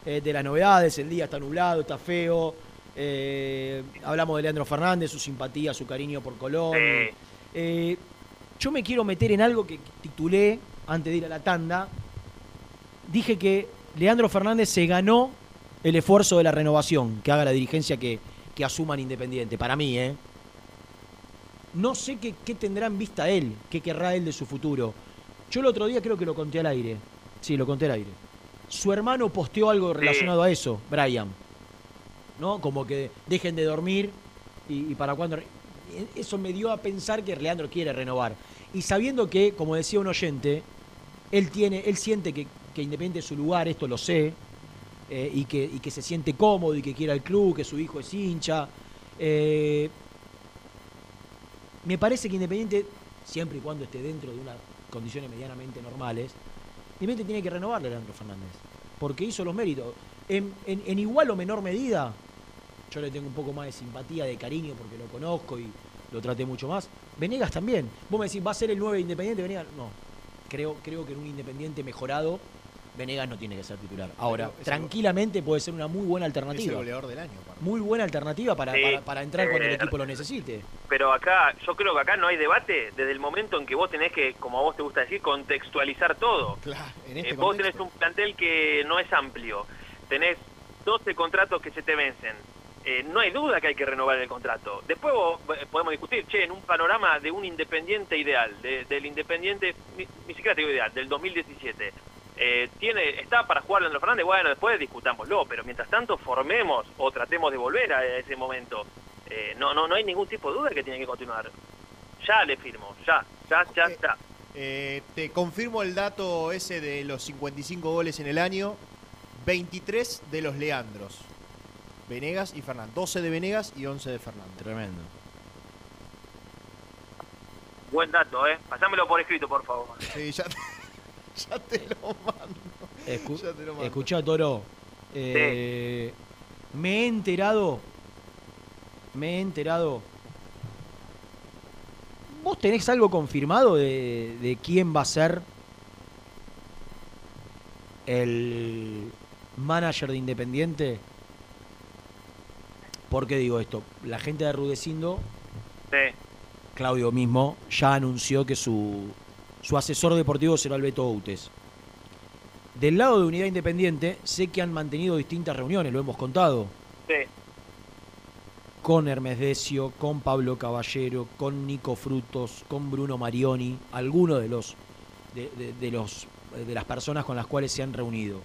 eh, de las novedades. El día está nublado, está feo. Eh, hablamos de Leandro Fernández, su simpatía, su cariño por Colón. Eh, yo me quiero meter en algo que titulé antes de ir a la tanda. Dije que Leandro Fernández se ganó el esfuerzo de la renovación que haga la dirigencia que, que asuman Independiente. Para mí, ¿eh? No sé qué, qué tendrá en vista él, qué querrá él de su futuro. Yo el otro día creo que lo conté al aire. Sí, lo conté al aire. Su hermano posteó algo relacionado a eso, Brian. ¿No? Como que dejen de dormir y, y para cuándo. re- Eso me dio a pensar que Leandro quiere renovar. Y sabiendo que, como decía un oyente, él tiene, él siente que, que Independiente es su lugar, esto lo sé, eh, y, que, y que se siente cómodo y que quiere al club, que su hijo es hincha. Eh, me parece que Independiente, siempre y cuando esté dentro de unas condiciones medianamente normales, Independiente tiene que renovarle a Leandro Fernández. Porque hizo los méritos. En, igual o menor medida, yo le tengo un poco más de simpatía, de cariño, porque lo conozco y lo traté mucho más. Venegas también. Vos me decís, ¿va a ser el 9 de Independiente? Venegas, no. Creo, creo que en un Independiente mejorado, Venegas no tiene que ser titular. Ahora, Pero es el- tranquilamente puede ser una muy buena Es el alternativa. goleador del año. Muy buena alternativa para, Sí. para, para entrar cuando el Eh, equipo lo necesite. Pero acá, yo creo que acá no hay debate desde el momento en que vos tenés que, como a vos te gusta decir, contextualizar todo. Claro, en Eh, este vos tenés un plantel que no es amplio, tenés 12 contratos que se te vencen. Eh, no hay duda que hay que renovar el contrato. Después vos, eh, podemos discutir, che, en un panorama de un independiente ideal, de- del independiente, ni, ni siquiera te digo ideal, del 2017, eh, tiene, está para jugar Leandro Fernández, bueno, después discutámoslo, pero mientras tanto formemos o tratemos de volver a ese momento. Eh, no, no, no hay ningún tipo de duda que tiene que continuar. Ya le firmo, ya, ya, ya, ya. Eh, te confirmo el dato ese de los 55 goles en el año. 23 de los Leandros. Venegas y Fernández. 12 de Venegas y 11 de Fernández. Tremendo. Buen dato, ¿eh? Pasámelo por escrito, por favor. Sí, ya, ya te lo mando. Escu- Ya te lo mando. Escuchá, Toro. eh, Me he enterado. Me he enterado. ¿Vos tenés algo confirmado de, de quién va a ser el manager de Independiente? ¿Por qué digo esto? La gente de Rudecindo, Sí. Claudio mismo, ya anunció que su, su asesor deportivo será el Beto Outes. Del lado de Unidad Independiente, sé que han mantenido distintas reuniones, lo hemos contado, Sí. con Hermes Decio, con Pablo Caballero, con Nico Frutos, con Bruno Marioni, algunos de los de, de- de los de las personas con las cuales se han reunido.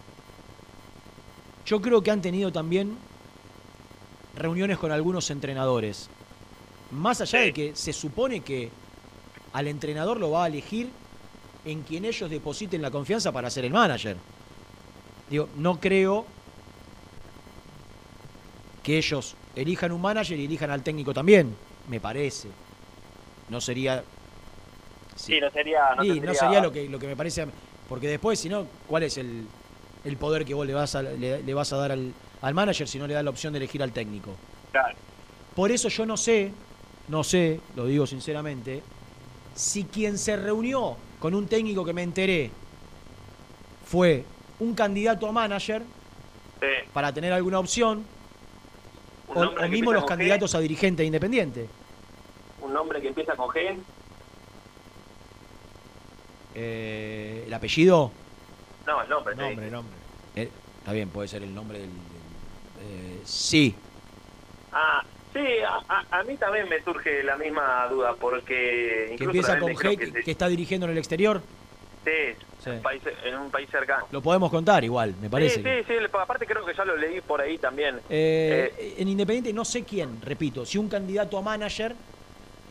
Yo creo que han tenido también reuniones con algunos entrenadores. Más allá de que se supone que al entrenador lo va a elegir en quien ellos depositen la confianza para ser el manager. Digo, no creo que ellos elijan un manager y elijan al técnico también, me parece. No sería Sí, no sería... No Sí, no sería lo que, lo que me parece. a mí. Porque después, si no, ¿cuál es el, el poder que vos le vas a, le, le vas a dar al, al manager si no le das la opción de elegir al técnico? Claro. Por eso yo no sé, no sé, lo digo sinceramente, si quien se reunió con un técnico que me enteré fue un candidato a manager Sí. para tener alguna opción, o, o mismo los G. candidatos a dirigente independiente. Un nombre que empieza con G. Eh, ¿El apellido? No, el nombre. Nombre, nombre. Eh, está bien, puede ser el nombre del... del- eh, sí, Ah, sí, a, a- a mí también me surge la misma duda, porque que incluso empieza también con G, que que, está dirigiendo en el exterior. sí, Sí. en, un país, en un país cercano. Lo podemos contar igual, me parece. Sí, que- sí, sí, aparte creo que ya lo leí por ahí también. Eh, en Independiente no sé quién, repito, si un candidato a manager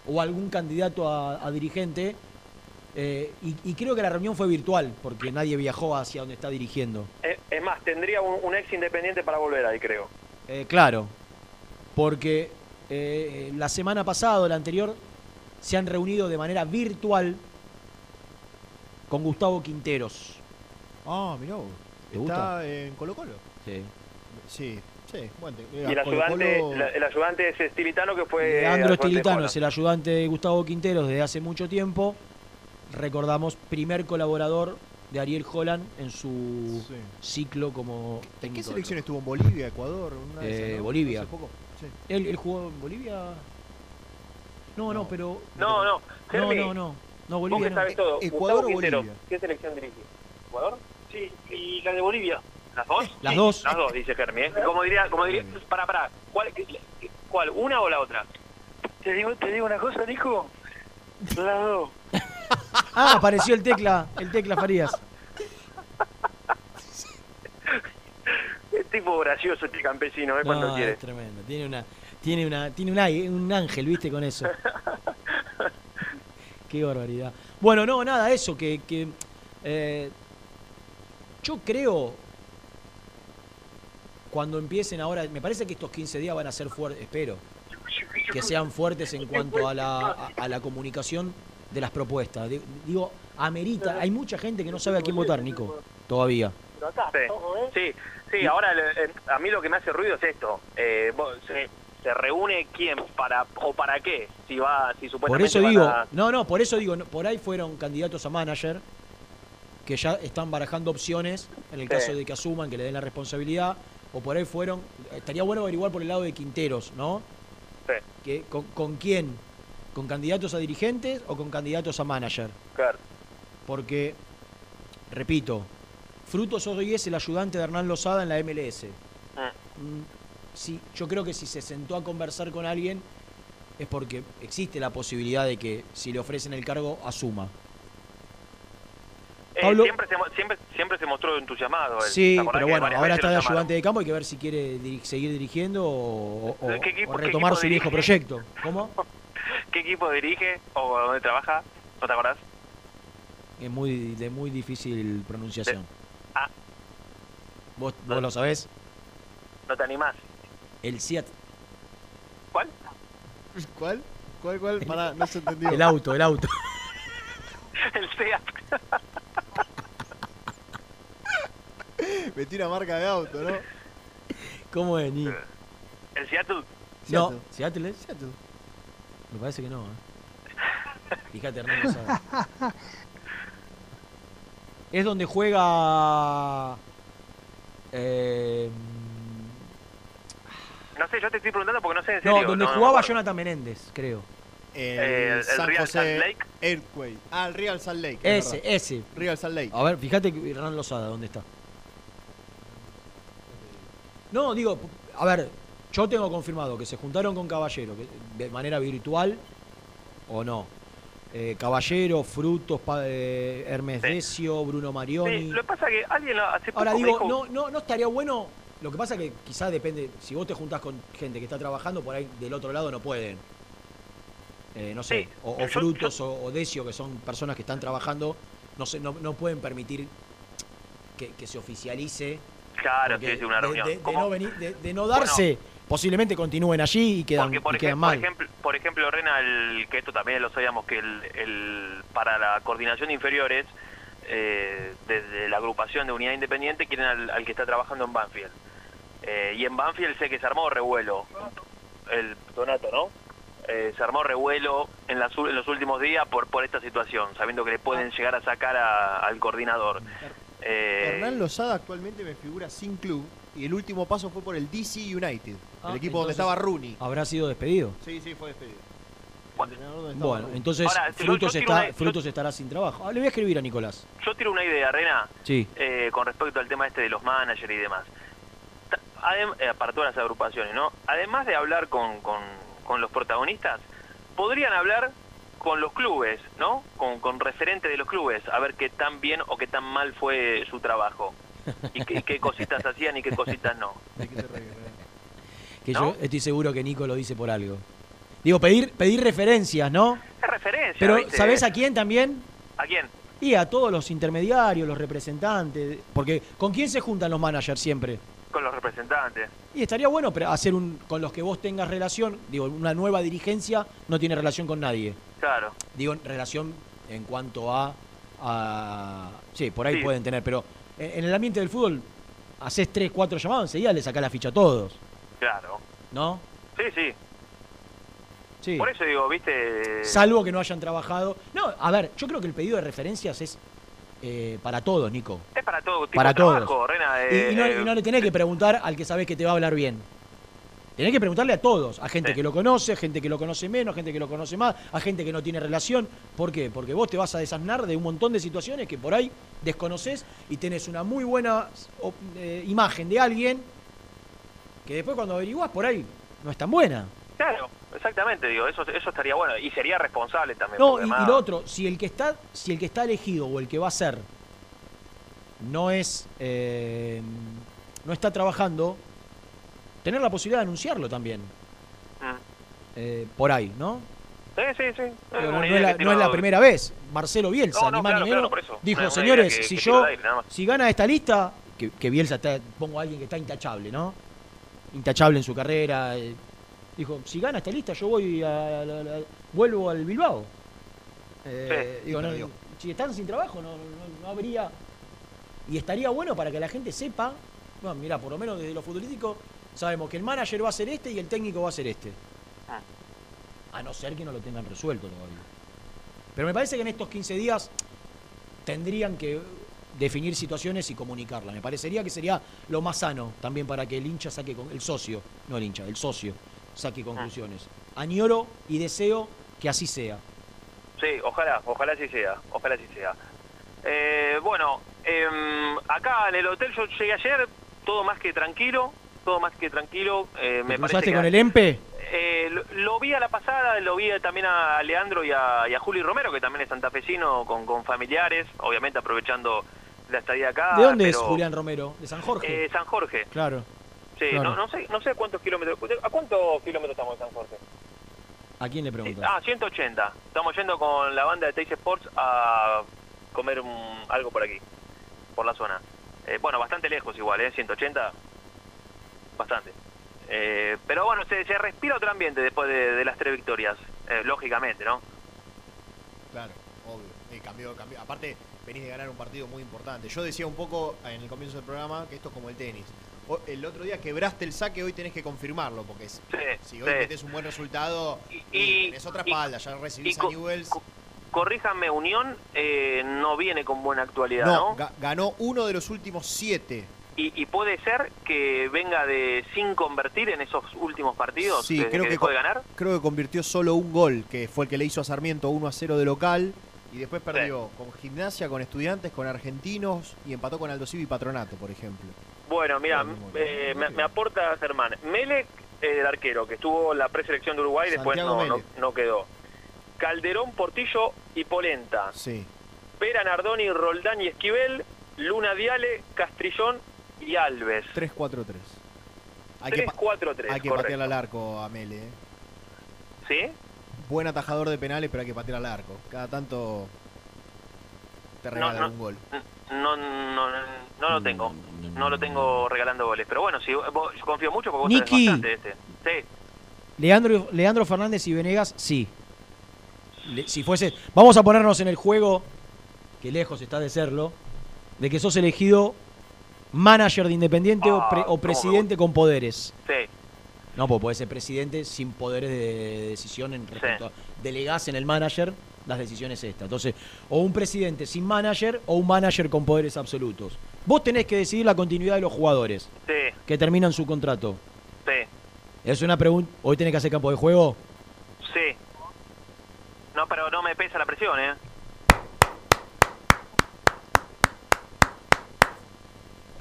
o algún candidato a, a dirigente. eh, y, y creo que la reunión fue virtual, porque nadie viajó hacia donde está dirigiendo. Eh, es más, tendría un, un ex independiente para volver ahí, creo. Eh, claro, porque eh, la semana pasada o la anterior se han reunido de manera virtual con Gustavo Quinteros. Ah, mirá vos. ¿Te Está gusta? en Colo Colo. Sí. Sí. Sí, bueno, Y el ayudante, la- el ayudante es Estilitano que fue... Leandro Estilitano es el ayudante de Gustavo Quinteros desde hace mucho tiempo. Recordamos, primer colaborador de Ariel Holland en su Sí. ciclo como ¿En qué técnico. selección estuvo? ¿En Bolivia, Ecuador? Una Eh, ¿no? Bolivia. Hace poco. Sí. ¿Él, él jugó en Bolivia? No, no, pero. No, no. No, Germi, no, no. No, Vos Bolivia no. sabes todo. ¿Ecuador Gustavo o Quintero, Bolivia? ¿Qué selección dirige? ¿Ecuador? Sí, y la de Bolivia. ¿Las dos? Las dos. Las dos, dice Germi. ¿eh? Como diría, como diría, para, para, ¿cuál, ¿cuál? ¿Una o la otra? Te digo, te digo una cosa, Nico. Las dos. Ah, apareció el tecla, el tecla Farías. Es tipo gracioso este campesino, ¿eh? Cuando quiere. es tremendo. Tiene una, tiene una, tiene un, un ángel, viste, con eso. Qué barbaridad. Bueno, no, nada, eso, que, que eh, yo creo cuando empiecen ahora, me parece que estos 15 días van a ser fuertes, espero, que sean fuertes en cuanto a la, a, a la comunicación de las propuestas. Di- Digo, amerita, hay mucha gente que no sabe a quién votar, Nico, todavía. Sí, sí, sí, ahora eh, a mí lo que me hace ruido es esto. Eh, vos- se, se reúne quién para o para qué si va si Por supuestamente eso van digo, a- no, no, por eso digo, no, por ahí fueron candidatos a manager que ya están barajando opciones en el Sí. caso de que asuman, que le den la responsabilidad, o por ahí fueron, estaría bueno averiguar por el lado de Quinteros, ¿no? Sí. Que, con, ¿Con quién? ¿Con candidatos a dirigentes o con candidatos a manager? Claro. Porque, repito, Frutos hoy es el ayudante de Hernán Lozada en la MLS. Ah. Mm, Sí, yo creo que si se sentó a conversar con alguien es porque existe la posibilidad de que si le ofrecen el cargo asuma. Eh, Pablo- siempre, se, siempre, siempre se mostró entusiasmado. él. Sí, ¿Te acordás pero bueno, ahora está de ayudante de campo, hay que ver si quiere seguir dirigiendo o, o- ¿Qué equipo- o qué retomar su viejo proyecto. ¿Cómo? ¿Qué equipo dirige o dónde trabaja? ¿No te acordás? Es muy de muy difícil pronunciación. Ah. ¿Vos, vos lo sabés? ¿No te animás? El Seat, ¿Cuál? ¿Cuál? ¿Cuál, cuál? Pará, no se entendió. el auto, el auto. El SEAT. Metí una marca de auto, ¿no? ¿Cómo es, Ni? ¿El Seattle? No, Seattle. Seattle es Seattle. Me parece que no, ¿eh? Fíjate, Hernán lo sabe. Es donde juega. Eh, No sé, yo te estoy preguntando porque no sé en no, donde no- jugaba. Jonathan Menéndez, creo. El, Eh, el San Real José Salt Lake. Earthquake. Ah, el Real Salt Lake. es Ese, ese. Real Salt Lake. A ver, fíjate que Hernán Lozada, ¿dónde está? No, digo, a ver, yo tengo confirmado que se juntaron con Caballero, que de manera virtual o no. Eh, Caballero, Frutos, eh, Hermes Decio, Bruno Marioni. Sí, lo que pasa es que alguien hace poco Ahora digo, dijo- no, no, no estaría bueno. Lo que pasa que quizás depende, si vos te juntás con gente que está trabajando, por ahí del otro lado no pueden. Eh, no sé, Sí, o, o yo- Frutos o, o Decio, que son personas que están trabajando, no sé, no, no pueden permitir que, que se oficialice. Claro, sí, sí, una reunión. De, no venir, de, de no darse, posiblemente continúen allí y quedan, Porque, por, y quedan ejemplo, por, mal. ejemplo, por ejemplo, Rena, el- que esto también lo sabíamos, que el, el- para la coordinación de inferiores, eh, desde la agrupación de unidad independiente, quieren al, al que está trabajando en Banfield. Eh, y en Banfield sé que se armó revuelo. El Donato, ¿no? Eh, se armó revuelo en, las en los últimos días por, por esta situación, sabiendo que le pueden llegar a sacar a- al coordinador. Eh, Hernán Lozada actualmente me figura sin club y el último paso fue por el DC United, Ah, el equipo donde estaba Rooney. ¿Habrá sido despedido? Sí, sí, fue despedido. El Bueno, Rooney. entonces Ahora, Frutos, yo tiro está, una- Frutos estará sin trabajo. Ah, le voy a escribir a Nicolás. Yo tiro una idea, Rena, Sí. eh, con respecto al tema este de los managers y demás. Adem- eh, para todas las agrupaciones, ¿no? Además de hablar con, con, con los protagonistas, podrían hablar con los clubes, ¿no? Con, con referentes de los clubes, a ver qué tan bien o qué tan mal fue su trabajo. Y qué, qué cositas hacían y qué cositas no. Que ¿No? yo estoy seguro que Nico lo dice por algo. Digo, pedir, pedir referencias, ¿no? Es referencia, Pero, ¿viste? ¿sabés a quién también? ¿A quién? Y a todos los intermediarios, los representantes. Porque, ¿con quién se juntan los managers siempre? Con los representantes. Y estaría bueno pero hacer un con los que vos tengas relación. Digo, una nueva dirigencia no tiene relación con nadie. Claro. Digo, relación en cuanto a. a sí, por ahí Sí. pueden tener, pero en el ambiente del fútbol haces tres, cuatro llamados, enseguida le sacás la ficha a todos, Claro. ¿no? Sí, sí. Sí. Por eso digo, viste. Salvo que no hayan trabajado. No, a ver, yo creo que el pedido de referencias es eh, para todos, Nico. Es para todo tipo Para de trabajo, todos. Rena. Y, eh, y no, eh, y no le tenés que preguntar al que sabés que te va a hablar bien. Tenés que preguntarle a todos, a gente que lo conoce, a gente que lo conoce menos, a gente que lo conoce más, a gente que no tiene relación. ¿Por qué? Porque vos te vas a desasnar de un montón de situaciones que por ahí desconoces y tenés una muy buena eh, imagen de alguien que después cuando averiguás por ahí no es tan buena. Claro, exactamente, digo, eso, eso estaría bueno. Y sería responsable también. No, y, lo otro, si el que está, si el que está elegido o el que va a ser no es eh, no está trabajando, tener la posibilidad de anunciarlo también. Mm. Eh, por ahí, ¿no? Sí, sí, sí. Digo, no, no es la, que no es la tiro- primera vez. Marcelo Bielsa, No, no, ni más claro, ni menos, claro, por eso. dijo, señores, que- si que yo, tiro al aire, nada más". si gana esta lista, que, que Bielsa está, pongo a alguien que está intachable, ¿no? Intachable en su carrera. eh, dijo, si gana esta lista, yo voy a, a- a- vuelvo al Bilbao. Eh, Sí, digo, no, perdió. si están sin trabajo, no, no- no habría. Y estaría bueno para que la gente sepa. Bueno, mira, por lo menos desde lo futbolístico, sabemos que el manager va a ser este y el técnico va a ser este. Ah. A no ser que no lo tengan resuelto todavía. Pero me parece que en estos 15 días tendrían que definir situaciones y comunicarlas. Me parecería que sería lo más sano también para que el hincha saque, con, el socio, no el hincha, el socio, saque conclusiones. Añoro y deseo que así sea. Sí, ojalá, ojalá así sea, ojalá así sea. Eh, bueno, em, acá en el hotel yo llegué ayer, todo más que tranquilo, todo más que tranquilo. Eh, me ¿Te parece que con el EMPE? Eh, lo, lo vi a la pasada, lo vi también a Leandro y a, y a Juli Romero, que también es santafesino, con, con familiares, obviamente aprovechando la estadía acá. ¿De dónde es Julián Romero? ¿De San Jorge? Eh, San Jorge. claro. Sí, claro. no, no sé, no sé a cuántos kilómetros. ¿A cuántos kilómetros estamos de San Jorge? ¿A quién le preguntas? Ah, 180. Estamos yendo con la banda de Teis Sports a comer un- algo por aquí, por la zona. Eh, bueno, bastante lejos igual, ¿eh? 180, bastante. Eh, pero bueno, se, se respira otro ambiente después de, de las tres victorias, eh, lógicamente, ¿no? Claro, obvio. Eh, cambió, cambió. Aparte, venís de ganar un partido muy importante. Yo decía un poco en el comienzo del programa que esto es como el tenis. O- el otro día quebraste el saque, hoy tenés que confirmarlo, porque es- si hoy sí. metes un buen resultado, Y- y, tenés otra espalda, ya recibís a Newells. Corríjanme, Unión eh, no viene con buena actualidad, ¿no? No, ga- ganó uno de los últimos siete. Y, y puede ser que venga de sin convertir en esos últimos partidos Sí, desde creo que dejó de ganar. creo que convirtió solo un gol, que fue el que le hizo a Sarmiento 1 a 0 de local. Y después perdió con Gimnasia, con Estudiantes, con Argentinos y empató con Aldo Civi y Patronato, por ejemplo. Bueno, mira, eh, me, me aporta Germán. Melec, el arquero, que estuvo en la preselección de Uruguay, después no, no, no quedó. Calderón, Portillo y Polenta. Sí. Pera, Nardoni, Roldán y Esquivel. Luna Diale, Castrillón y Alves. 3-4-3. Hay que, pa- 3-4-3, hay que patear al arco a Mele. ¿eh? ¿Sí? Buen atajador de penales, pero hay que patear al arco. Cada tanto te regalan no. un gol. No, no, no lo tengo. No lo tengo regalando goles. Pero bueno, si vos- yo confío mucho porque vos Niki. bastante de este. Sí. Leandro, Leandro Fernández y Venegas, sí. Le- si fuese. Vamos a ponernos en el juego, que lejos está de serlo, de que sos elegido manager de Independiente o, pre- Ah, o presidente con poderes. Sí. No, pues puede ser presidente sin poderes de decisión en respecto a delegás en el manager las decisiones estas. Entonces, o un presidente sin manager o un manager con poderes absolutos. Vos tenés que decidir la continuidad de los jugadores Sí, que terminan su contrato. sí, Es una pregunta. ¿Hoy tenés que hacer campo de juego? sí. No, pero no me pesa la presión, ¿eh?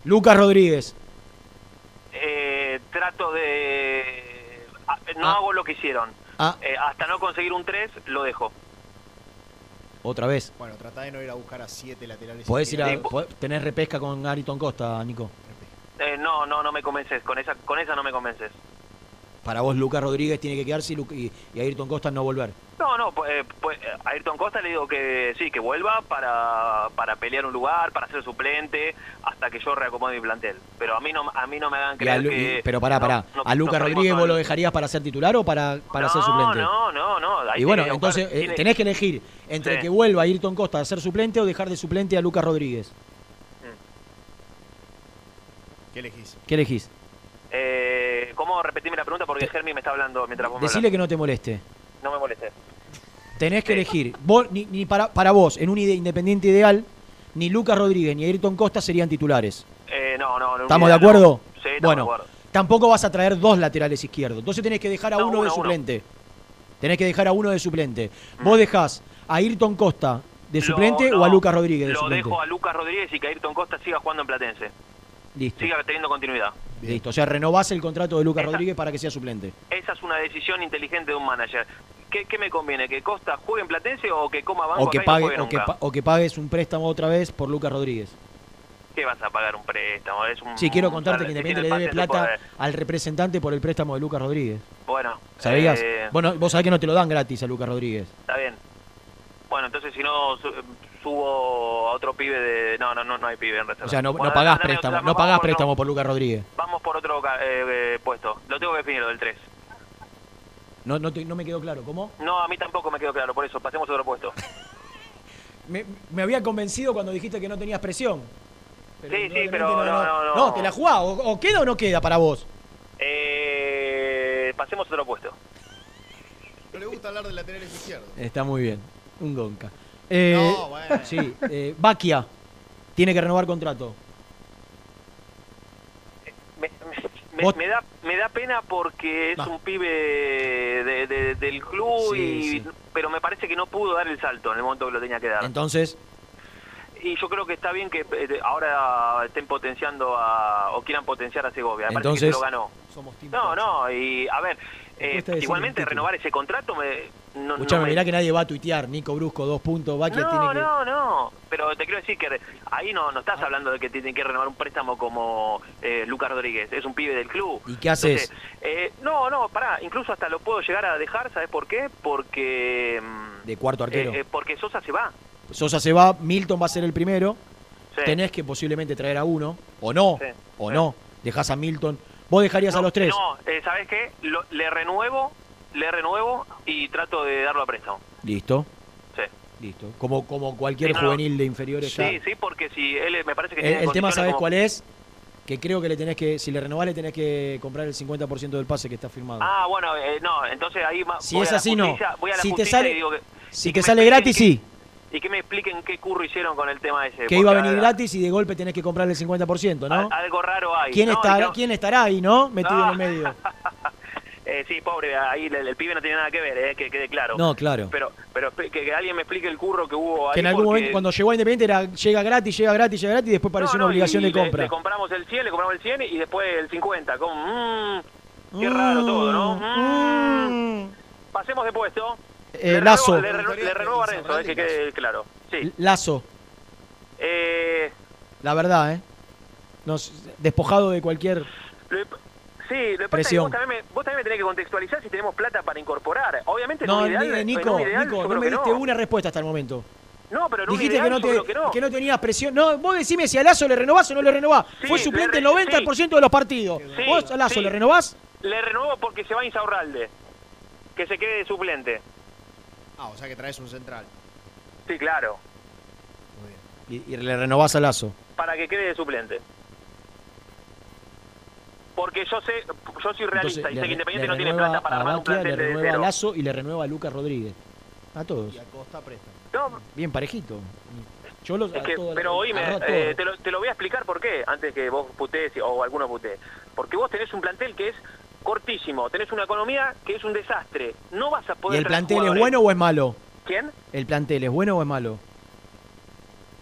Lucas Rodríguez. Eh, trato de... ah, No Ah. hago lo que hicieron. Ah. Eh, hasta no conseguir un 3, lo dejo. Otra vez. Bueno, tratá de no ir a buscar a siete laterales. Podés ir a, podés- tenés repesca con Ariton Costa, Nico. Eh, no, no, no me convences. Con esa, con esa no me convences. Para vos, Lucas Rodríguez tiene que quedarse y, Lu- y, y Ayrton Costa no volver. No, no, pues, eh, pues, eh, a Ayrton Costa le digo que sí, que vuelva para, para pelear un lugar, para ser suplente, hasta que yo reacomode mi plantel. Pero a mí no, a mí no me hagan creer Lu- que... y- pero pará, pará. no- ¿A Lucas Rodríguez vos lo dejarías para ser titular o para, para ser suplente? No, no, no. ahí y bueno, buscar- entonces eh, tiene- tenés que elegir entre Sí. que vuelva Ayrton Costa a ser suplente o dejar de suplente a Lucas Rodríguez. ¿Qué elegís? ¿Qué elegís? Eh, ¿Cómo repetirme la pregunta? Porque Germi me está hablando mientras vos me Decile que no te moleste. No me molestes. Tenés que elegir. Vos, ni, ni para, para vos, en un ide- independiente ideal, ni Lucas Rodríguez ni Ayrton Costa serían titulares. Eh, no, no, no. ¿Estamos de no. acuerdo? Sí, estamos bueno, de acuerdo. tampoco vas a traer dos laterales izquierdos. Entonces tenés que dejar a No, uno, uno, de uno. suplente. Tenés que dejar a uno de suplente. Vos dejás a Ayrton Costa de Lo- suplente no, o a Lucas Rodríguez de Lo suplente. dejo a Lucas Rodríguez y que Ayrton Costa siga jugando en Platense. Listo. Siga teniendo continuidad. Listo. O sea, renovás el contrato de Lucas Rodríguez para que sea suplente. Esa es una decisión inteligente de un manager. ¿Qué, qué me conviene? ¿Que Costa juegue en Platense o que coma banco O que, acá y no pague, o, que o pagues un préstamo otra vez por Lucas Rodríguez. ¿Qué vas a pagar un préstamo? Es un, Sí, quiero contarte que Independiente le debe plata al representante por el préstamo de Lucas Rodríguez. Bueno, ¿Sabías? eh, Bueno, vos sabés que no te lo dan gratis a Lucas Rodríguez. está bien. Bueno, entonces si no subo a otro pibe de... No, no, no, no hay pibe en reserva. O sea, no, Bueno, no pagás dame préstamo, no pagás por préstamo por Lucas Rodríguez. Vamos por otro eh, eh, puesto. Lo tengo que definir, lo del 3. No, no, te- no me quedó claro. ¿Cómo? No, a mí tampoco me quedó claro, por eso pasemos a otro puesto. Me, me había convencido cuando dijiste que no tenías presión. sí, no, sí, pero no, no, no, no. No, te la jugás. O, o queda o no queda para vos. Eh, pasemos a otro puesto. No le gusta hablar de laterales izquierdos. Está muy bien. Un gonca. Eh, No, bueno. Sí, eh, Baquia tiene que renovar contrato. Me, me- Vos- me da, me da pena porque es un pibe de- de- del club, Sí, y, sí. pero me parece que no pudo dar el salto en el momento que lo tenía que dar. Entonces, Y yo creo que está bien que eh, ahora estén potenciando a, o quieran potenciar a Segovia. Me que Entonces, se lo ganó. somos No, no, y a ver, eh, igualmente renovar ese contrato me... No, escuchame, no me- mirá que nadie va a tuitear. Nico Brusco, dos puntos. Baquia no, tiene que. no, no, pero te quiero decir que ahí no, no estás hablando de que tienen que renovar un préstamo como eh, Lucas Rodríguez, es un pibe del club. ¿Y qué haces? Entonces, eh, no, no, pará, incluso hasta lo puedo llegar a dejar, ¿sabes por qué? Porque... mm, De cuarto arquero. eh, porque Sosa se va. Sosa se va, Milton va a ser el primero. Sí. Tenés que posiblemente traer a uno. O no. Sí, O sí. no. Dejás a Milton. Vos dejarías a los tres. No, eh, ¿sabes qué? Lo- le renuevo, le renuevo y trato de darlo a préstamo. Listo. Sí. Listo. Como, como cualquier Sí, no, juvenil de inferiores. ya. Sí, sí, porque si él me parece que El, tiene el tema, ¿sabes como- cuál es? Que creo que le tenés que, si le renovás, le tenés que comprar el 50% del pase que está firmado. Ah, bueno, eh, no, entonces ahí Si voy es a la así, no. justicia- Voy a la Si te justicia sale- y digo que, si te sale gratis, sí. Y que me expliquen qué curro hicieron con el tema ese. Que iba a venir gratis y de golpe tenés que comprarle el 50%, ¿no? Algo raro hay. ¿Quién, ¿no? estará, no- ¿Quién estará ahí, no? Metido en el medio. Eh, sí, pobre, ahí el, el pibe no tiene nada que ver, eh, que quede claro. No, claro. Pero, pero que, que alguien me explique el curro que hubo ahí. Que en algún porque- momento, cuando llegó a Independiente, era llega gratis, llega gratis, llega gratis, y después pareció una obligación y de le- compra. Le, compramos el 100, le compramos el 100 y después el 50. Como, mm, qué raro todo, ¿no? Mm. Pasemos de puesto. Eh, le Lazo. Renuevo, le, le renuevo a Renzo, eh, que quede claro. Sí. Lazo, Eh, la verdad, ¿eh? Nos, despojado de cualquier... lo- sí, lo que pasa es que vos también, me, vos también me tenés que contextualizar si tenemos plata para incorporar. Obviamente, en No, ideal, en Nico, ideal, Nico, no me diste no. una respuesta hasta el momento. No, pero en Dijiste ideal que no, te, que no. que no tenías presión. No, vos decime si a Lazo le renovás o no le renovás. Sí, Fue le suplente el re- 90% de los partidos. Sí, ¿Vos a Lazo sí. le renovás? Le renuevo porque se va Insaurralde. Que se quede de suplente. Ah, o sea que traes un central. Sí, claro. Y, y le renovás a Lazo. Para que quede de suplente. Porque yo sé, yo soy realista Entonces, y le, sé que Independiente le no tiene plata para armar un Baquia, le plantel de renueva a cero. Lazo y le renueva a Lucas Rodríguez. A todos. Y a Costa presta. No, Bien parejito. Yo los, es que, pero oíme, eh, te, lo, te lo voy a explicar por qué, antes que vos putees o alguno putee. Porque vos tenés un plantel que es cortísimo, tenés una economía que es un desastre. No vas a ¿Y poder el traer plantel es bueno o es malo? ¿Quién? ¿El plantel es bueno o es malo?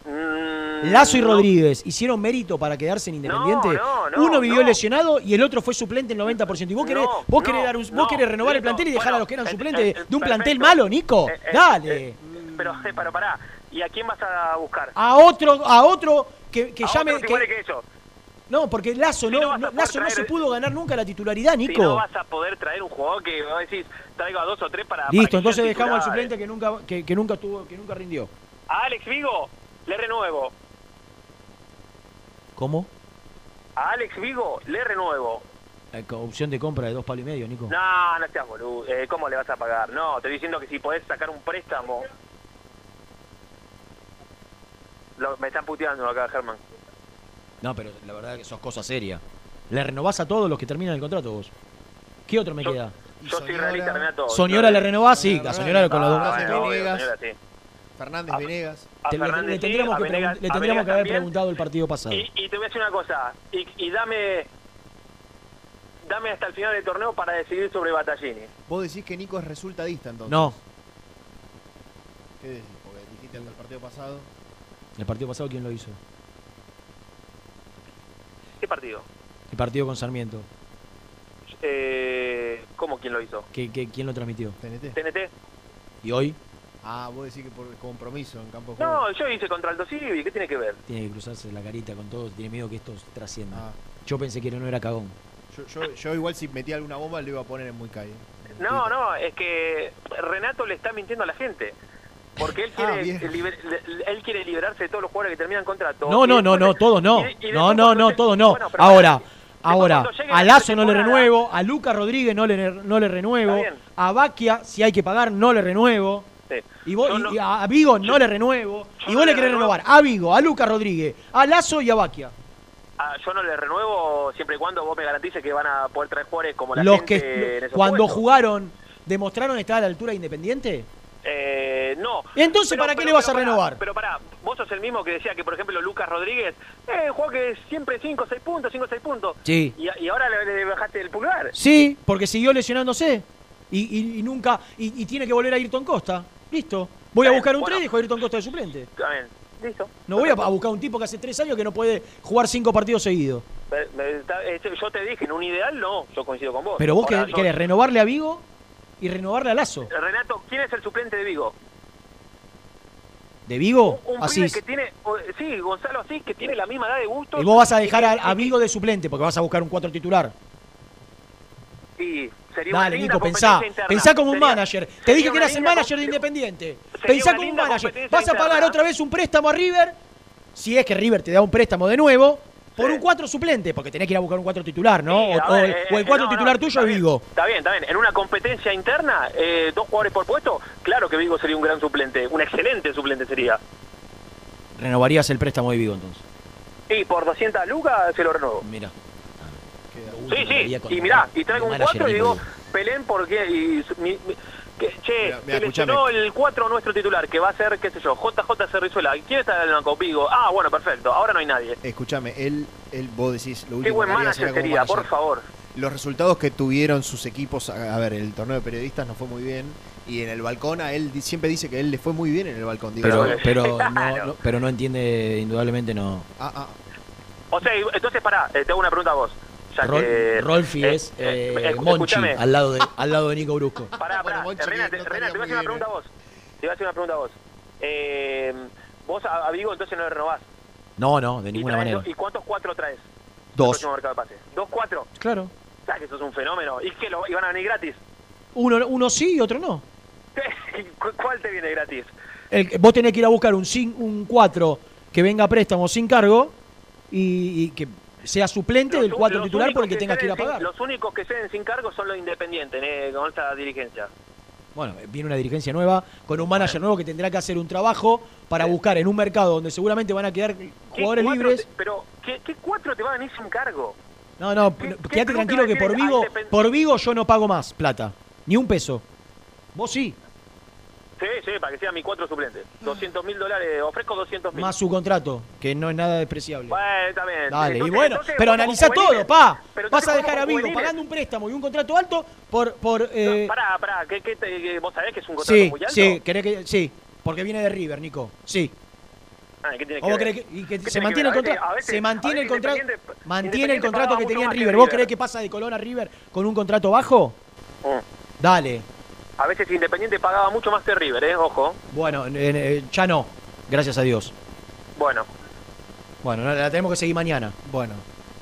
Mm, Lazo y no. Rodríguez hicieron mérito para quedarse en Independiente. no, no, Uno vivió lesionado y el otro fue suplente el 90%. ¿Y vos querés, vos querés, dar un- vos querés renovar el plantel y dejar bueno, a los que eran eh, suplentes eh, de, de un perfecto. plantel malo, Nico? Eh, eh, Dale. eh, pero, pero pará, ¿y a quién vas a buscar? A otro, a otro que, que A llame. otros que- que eso. No, porque Lazo, Si no, Lazo no se pudo ganar nunca la titularidad, Nico. Si no vas a poder traer un jugador que vos decís, traigo a dos o tres para. Listo, entonces dejamos al suplente que nunca, que, que nunca tuvo, que nunca rindió. A Alex Vigo le renuevo. ¿Cómo? A Alex Vigo le renuevo. Eh, opción de compra de dos palos y medio, Nico. No, no seas boludo. Eh, ¿Cómo le vas a pagar? No, estoy diciendo que si podés sacar un préstamo. Lo- me están puteando acá, Germán. No, pero la verdad que sos cosa seria. ¿Le renovás a todos los que terminan el contrato vos? ¿Qué otro me queda? Yo soy realista, Renato. Soñora le renovás, sí, a Soñora con los dos Ah, Venegas. Fernández Venegas. A Te- le- Fernández le sí, tendríamos a que, Venegas- pregun- le a tendríamos Venegas que haber también. preguntado el partido pasado. Y, y te voy a decir una cosa, y, y dame dame hasta el final del torneo para decidir sobre Battaglini. Vos decís que Nico es resultadista entonces. No, ¿Qué decís? Porque dijiste el del partido pasado. el partido pasado, ¿quién lo hizo? ¿Qué partido? El partido con Sarmiento. Eh, ¿Cómo quién lo hizo? ¿Qué, qué- quién lo transmitió? TNT. ¿TNT? ¿Y hoy? Ah, vos decís que por compromiso en campo de juego. No, yo hice contra Alto Civi, ¿qué tiene que ver? Tiene que cruzarse la carita con todos, tiene miedo que esto trascienda. Ah. Yo pensé que no era cagón. Yo, yo, yo igual si metía alguna bomba le iba a poner en muy calle. No, no, es que Renato le está mintiendo a la gente. Porque él quiere, Ah, liber- le- él quiere liberarse de todos los jugadores que terminan contrato. No, no, no, no, todos no. y- y después No, no, no, todos no. Bueno, Ahora, ahora, a la Lazo no le renuevo, a Lucas Rodríguez no le, no le renuevo, a Baquia, si hay que pagar, no le renuevo. Sí. Y, vos, y- no- y a Vigo no le renuevo. Y vos le le querés renuevo. renovar a Vigo, a Lucas Rodríguez, a Lazo y a Baquia. Ah, yo no le renuevo siempre y cuando vos me garantices que van a poder traer jugadores como la Los gente que en esos cuando puestos. jugaron demostraron estar a la altura de Independiente. Eh, no. Entonces, Pero- ¿para qué le vas a pará, renovar? Pero pará, vos sos el mismo que decía que, por ejemplo, Lucas Rodríguez, eh, juega que siempre 5 o 6 puntos, 5 o 6 puntos. Sí. Y, y ahora le, le bajaste el pulgar. Sí, porque siguió lesionándose. Y, y- y nunca. Y, y tiene que volver a Ayrton Costa. Listo. Voy a buscar un bueno. 3 y dejo a Ayrton Costa de suplente. Está bien, listo. No voy a, a buscar un tipo que hace 3 años que no puede jugar 5 partidos seguidos. Eh, yo te dije, en un ideal no, yo coincido con vos. Pero vos Ahora, querés, yo- querés renovarle a Vigo y renovarle a Lazo. Renato, ¿quién es el suplente de Vigo? ¿De Vigo? Un Asís. que tiene, o- sí, Gonzalo Asís, que tiene la misma edad de gusto. Y vos vas a dejar a, a Vigo de suplente porque vas a buscar un 4 titular. Sí, sería una Dale, linda Nico, pensá. interna. Pensá como un manager. Te dije que una eras el manager de Independiente. Pensá una como un manager. Vas a pagar interna. otra vez un préstamo a River. Si es que River te da un préstamo de nuevo. Por un 4 suplente, porque tenés que ir a buscar un 4 titular, ¿no? Sí, o, ver, el, eh, o el eh, 4 no, titular no, tuyo es Vigo. Está bien, está bien. En una competencia interna, eh, dos jugadores por puesto, claro que Vigo sería un gran suplente, un excelente suplente sería. Renovarías el préstamo de Vigo entonces. Y por 200 lucas se lo renuevo. Mira. Sí, sí. Y mirá, y traigo un manager 4 y digo, Pelén porque... Y, mi- que, che, se lesionó el 4 nuestro titular, que va a ser, qué sé yo, JJ Cerrizuela. ¿Quién está en el banco? Vigo. Ah, bueno, perfecto. Ahora no hay nadie. Escúchame, él, él, vos decís lo último Qué buen que manager sería, por manager. favor. Los resultados que tuvieron sus equipos, a, a ver, el torneo de periodistas no fue muy bien. Y en el balcón, a él siempre dice que él le fue muy bien en el balcón. Pero, pero, no, no- pero no entiende, indudablemente no. ah, ah, O sea, entonces pará, eh, te hago una pregunta a vos. Rol- que, Rolfi eh, es eh, eh, Monchi, al lado, de, al lado de Nico Brusco. Pará, pará. Rena, que te, no Rena, estaría te voy a hacer una pregunta a vos. Te voy a hacer una pregunta a vos. Eh, vos a, a Vigo entonces no le renovás. No, no, de ¿Y, ninguna traes- manera. ¿Y cuántos cuatro traes? Dos. próximo mercado de pase. ¿Dos, cuatro? Claro. ¿Sabes que eso es un fenómeno? ¿Y que lo, iban a venir gratis? Uno, uno sí y otro no. ¿Cu- ¿Cuál te viene gratis? El- vos tenés que ir a buscar un, un 4 que venga a préstamo sin cargo y, y que sea suplente del Los- 4 los titular por el únicos que tengas que ir a sin- pagar. Los únicos que ceden sin cargo son los independientes eh, con esta dirigencia. Bueno, viene una dirigencia nueva con un manager nuevo que tendrá que hacer un trabajo para buscar en un mercado donde seguramente van a quedar ¿Qué jugadores cuatro libres. te- pero, ¿qué, ¿qué cuatro te va a venir sin cargo? No, no, ¿Qué- no, qué quédate tranquilo que por Vigo, por Vigo yo no pago más plata, ni un peso. Vos sí, Sí, sí, para que sea mi cuatro suplente. 200 mil dólares, ofrezco 200 mil. más su contrato, que no es nada despreciable. Bueno, bien. Dale, y bueno, entonces pero analiza todo, pa. Pero Vas a dejar a Vigo pagando un préstamo y un contrato alto por... por eh, Pará, pará, ¿qué, qué te- ¿vos sabés que es un contrato sí, muy alto? sí, querés que, sí, porque viene de River, Nico. Sí. Ah, ¿qué tiene ¿O que vos ver? que, y que ¿Qué se tiene mantiene el que ver? Contrato? veces- Se mantiene el contrato. Mantiene el contrato que tenía en River. ¿Vos creés que pasa de Colón a River con un contrato bajo? Mm. Dale. A veces Independiente pagaba mucho más que River, ¿eh? Ojo. Bueno, eh, ya no. Gracias a Dios. Bueno. Bueno, la tenemos que seguir mañana. Bueno.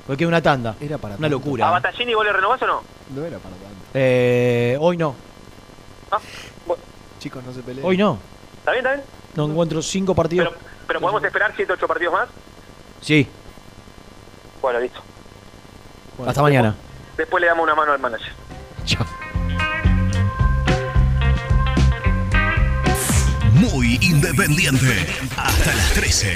Porque queda una tanda. Era para Una tanto. ¿A locura. Battaglini vos le renovás o no? no era para tanto. Eh, hoy no. Chicos, no se peleen. Hoy no. ¿Está bien, está bien? No encuentro cinco partidos. Pero, pero podemos esperar 7, 8 partidos más. Sí. Bueno, listo. Hasta mañana. Después le damos una mano al manager. Chao. Muy independiente. Hasta las 13.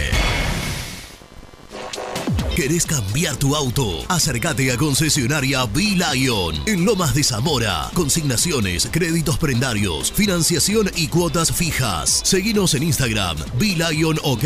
¿Querés cambiar tu auto? Acércate a concesionaria B-Lion en Lomas de Zamora. Consignaciones, créditos prendarios, financiación y cuotas fijas. Seguinos en Instagram, B-Lion OK.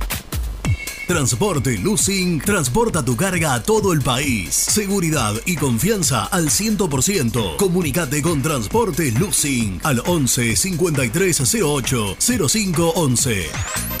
Transporte Lucing transporta tu carga a todo el país. Seguridad y confianza al 100%. Comunicate con Transporte Lucing al 11 5308 0511.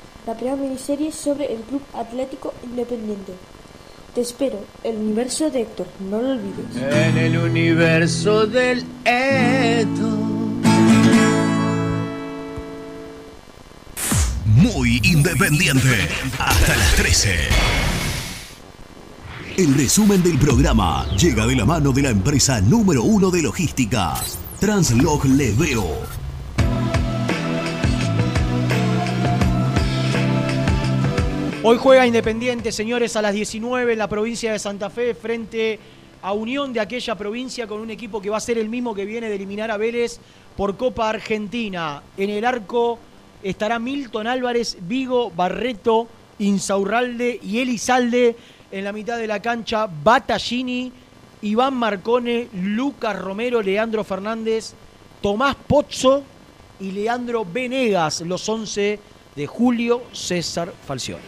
la primera miniserie sobre el Club Atlético Independiente. Te espero, el universo de Héctor, no lo olvides. En el universo del Eto. Muy independiente. Hasta las 13. El resumen del programa llega de la mano de la empresa número uno de logística, Translog Leveo. Hoy juega Independiente, señores, a las 19 en la provincia de Santa Fe frente a Unión de aquella provincia con un equipo que va a ser el mismo que viene de eliminar a Vélez por Copa Argentina. En el arco estará Milton Álvarez, Vigo, Barreto, Insaurralde y Elizalde. En la mitad de la cancha, Battaglini, Iván Marcone, Lucas Romero, Leandro Fernández, Tomás Pozzo y Leandro Venegas, los 11 de Julio César Falcioni.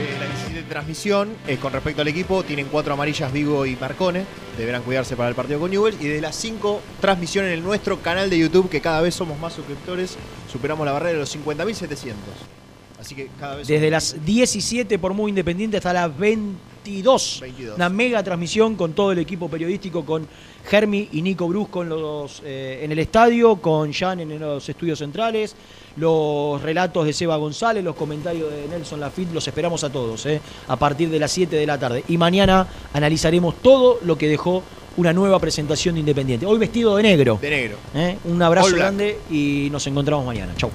Eh, la siguiente transmisión eh, con respecto al equipo tienen cuatro amarillas Vigo y Marcone. Deberán cuidarse para el partido con Newell's. Y de las cinco transmisiones en nuestro canal de YouTube, que cada vez somos más suscriptores, superamos la barrera de los 50.700. Así que cada vez Desde las 17 por Muy Independiente hasta las 22. 22. Una mega transmisión con todo el equipo periodístico, con Germi y Nico Brusco en, los, eh, en el estadio, con Jan en los estudios centrales, los relatos de Seba González, los comentarios de Nelson Lafitte, los esperamos a todos eh, a partir de las 7 de la tarde. Y mañana analizaremos todo lo que dejó una nueva presentación de Independiente. Hoy vestido de negro. De negro. Eh, Un abrazo grande y nos encontramos mañana. Chau.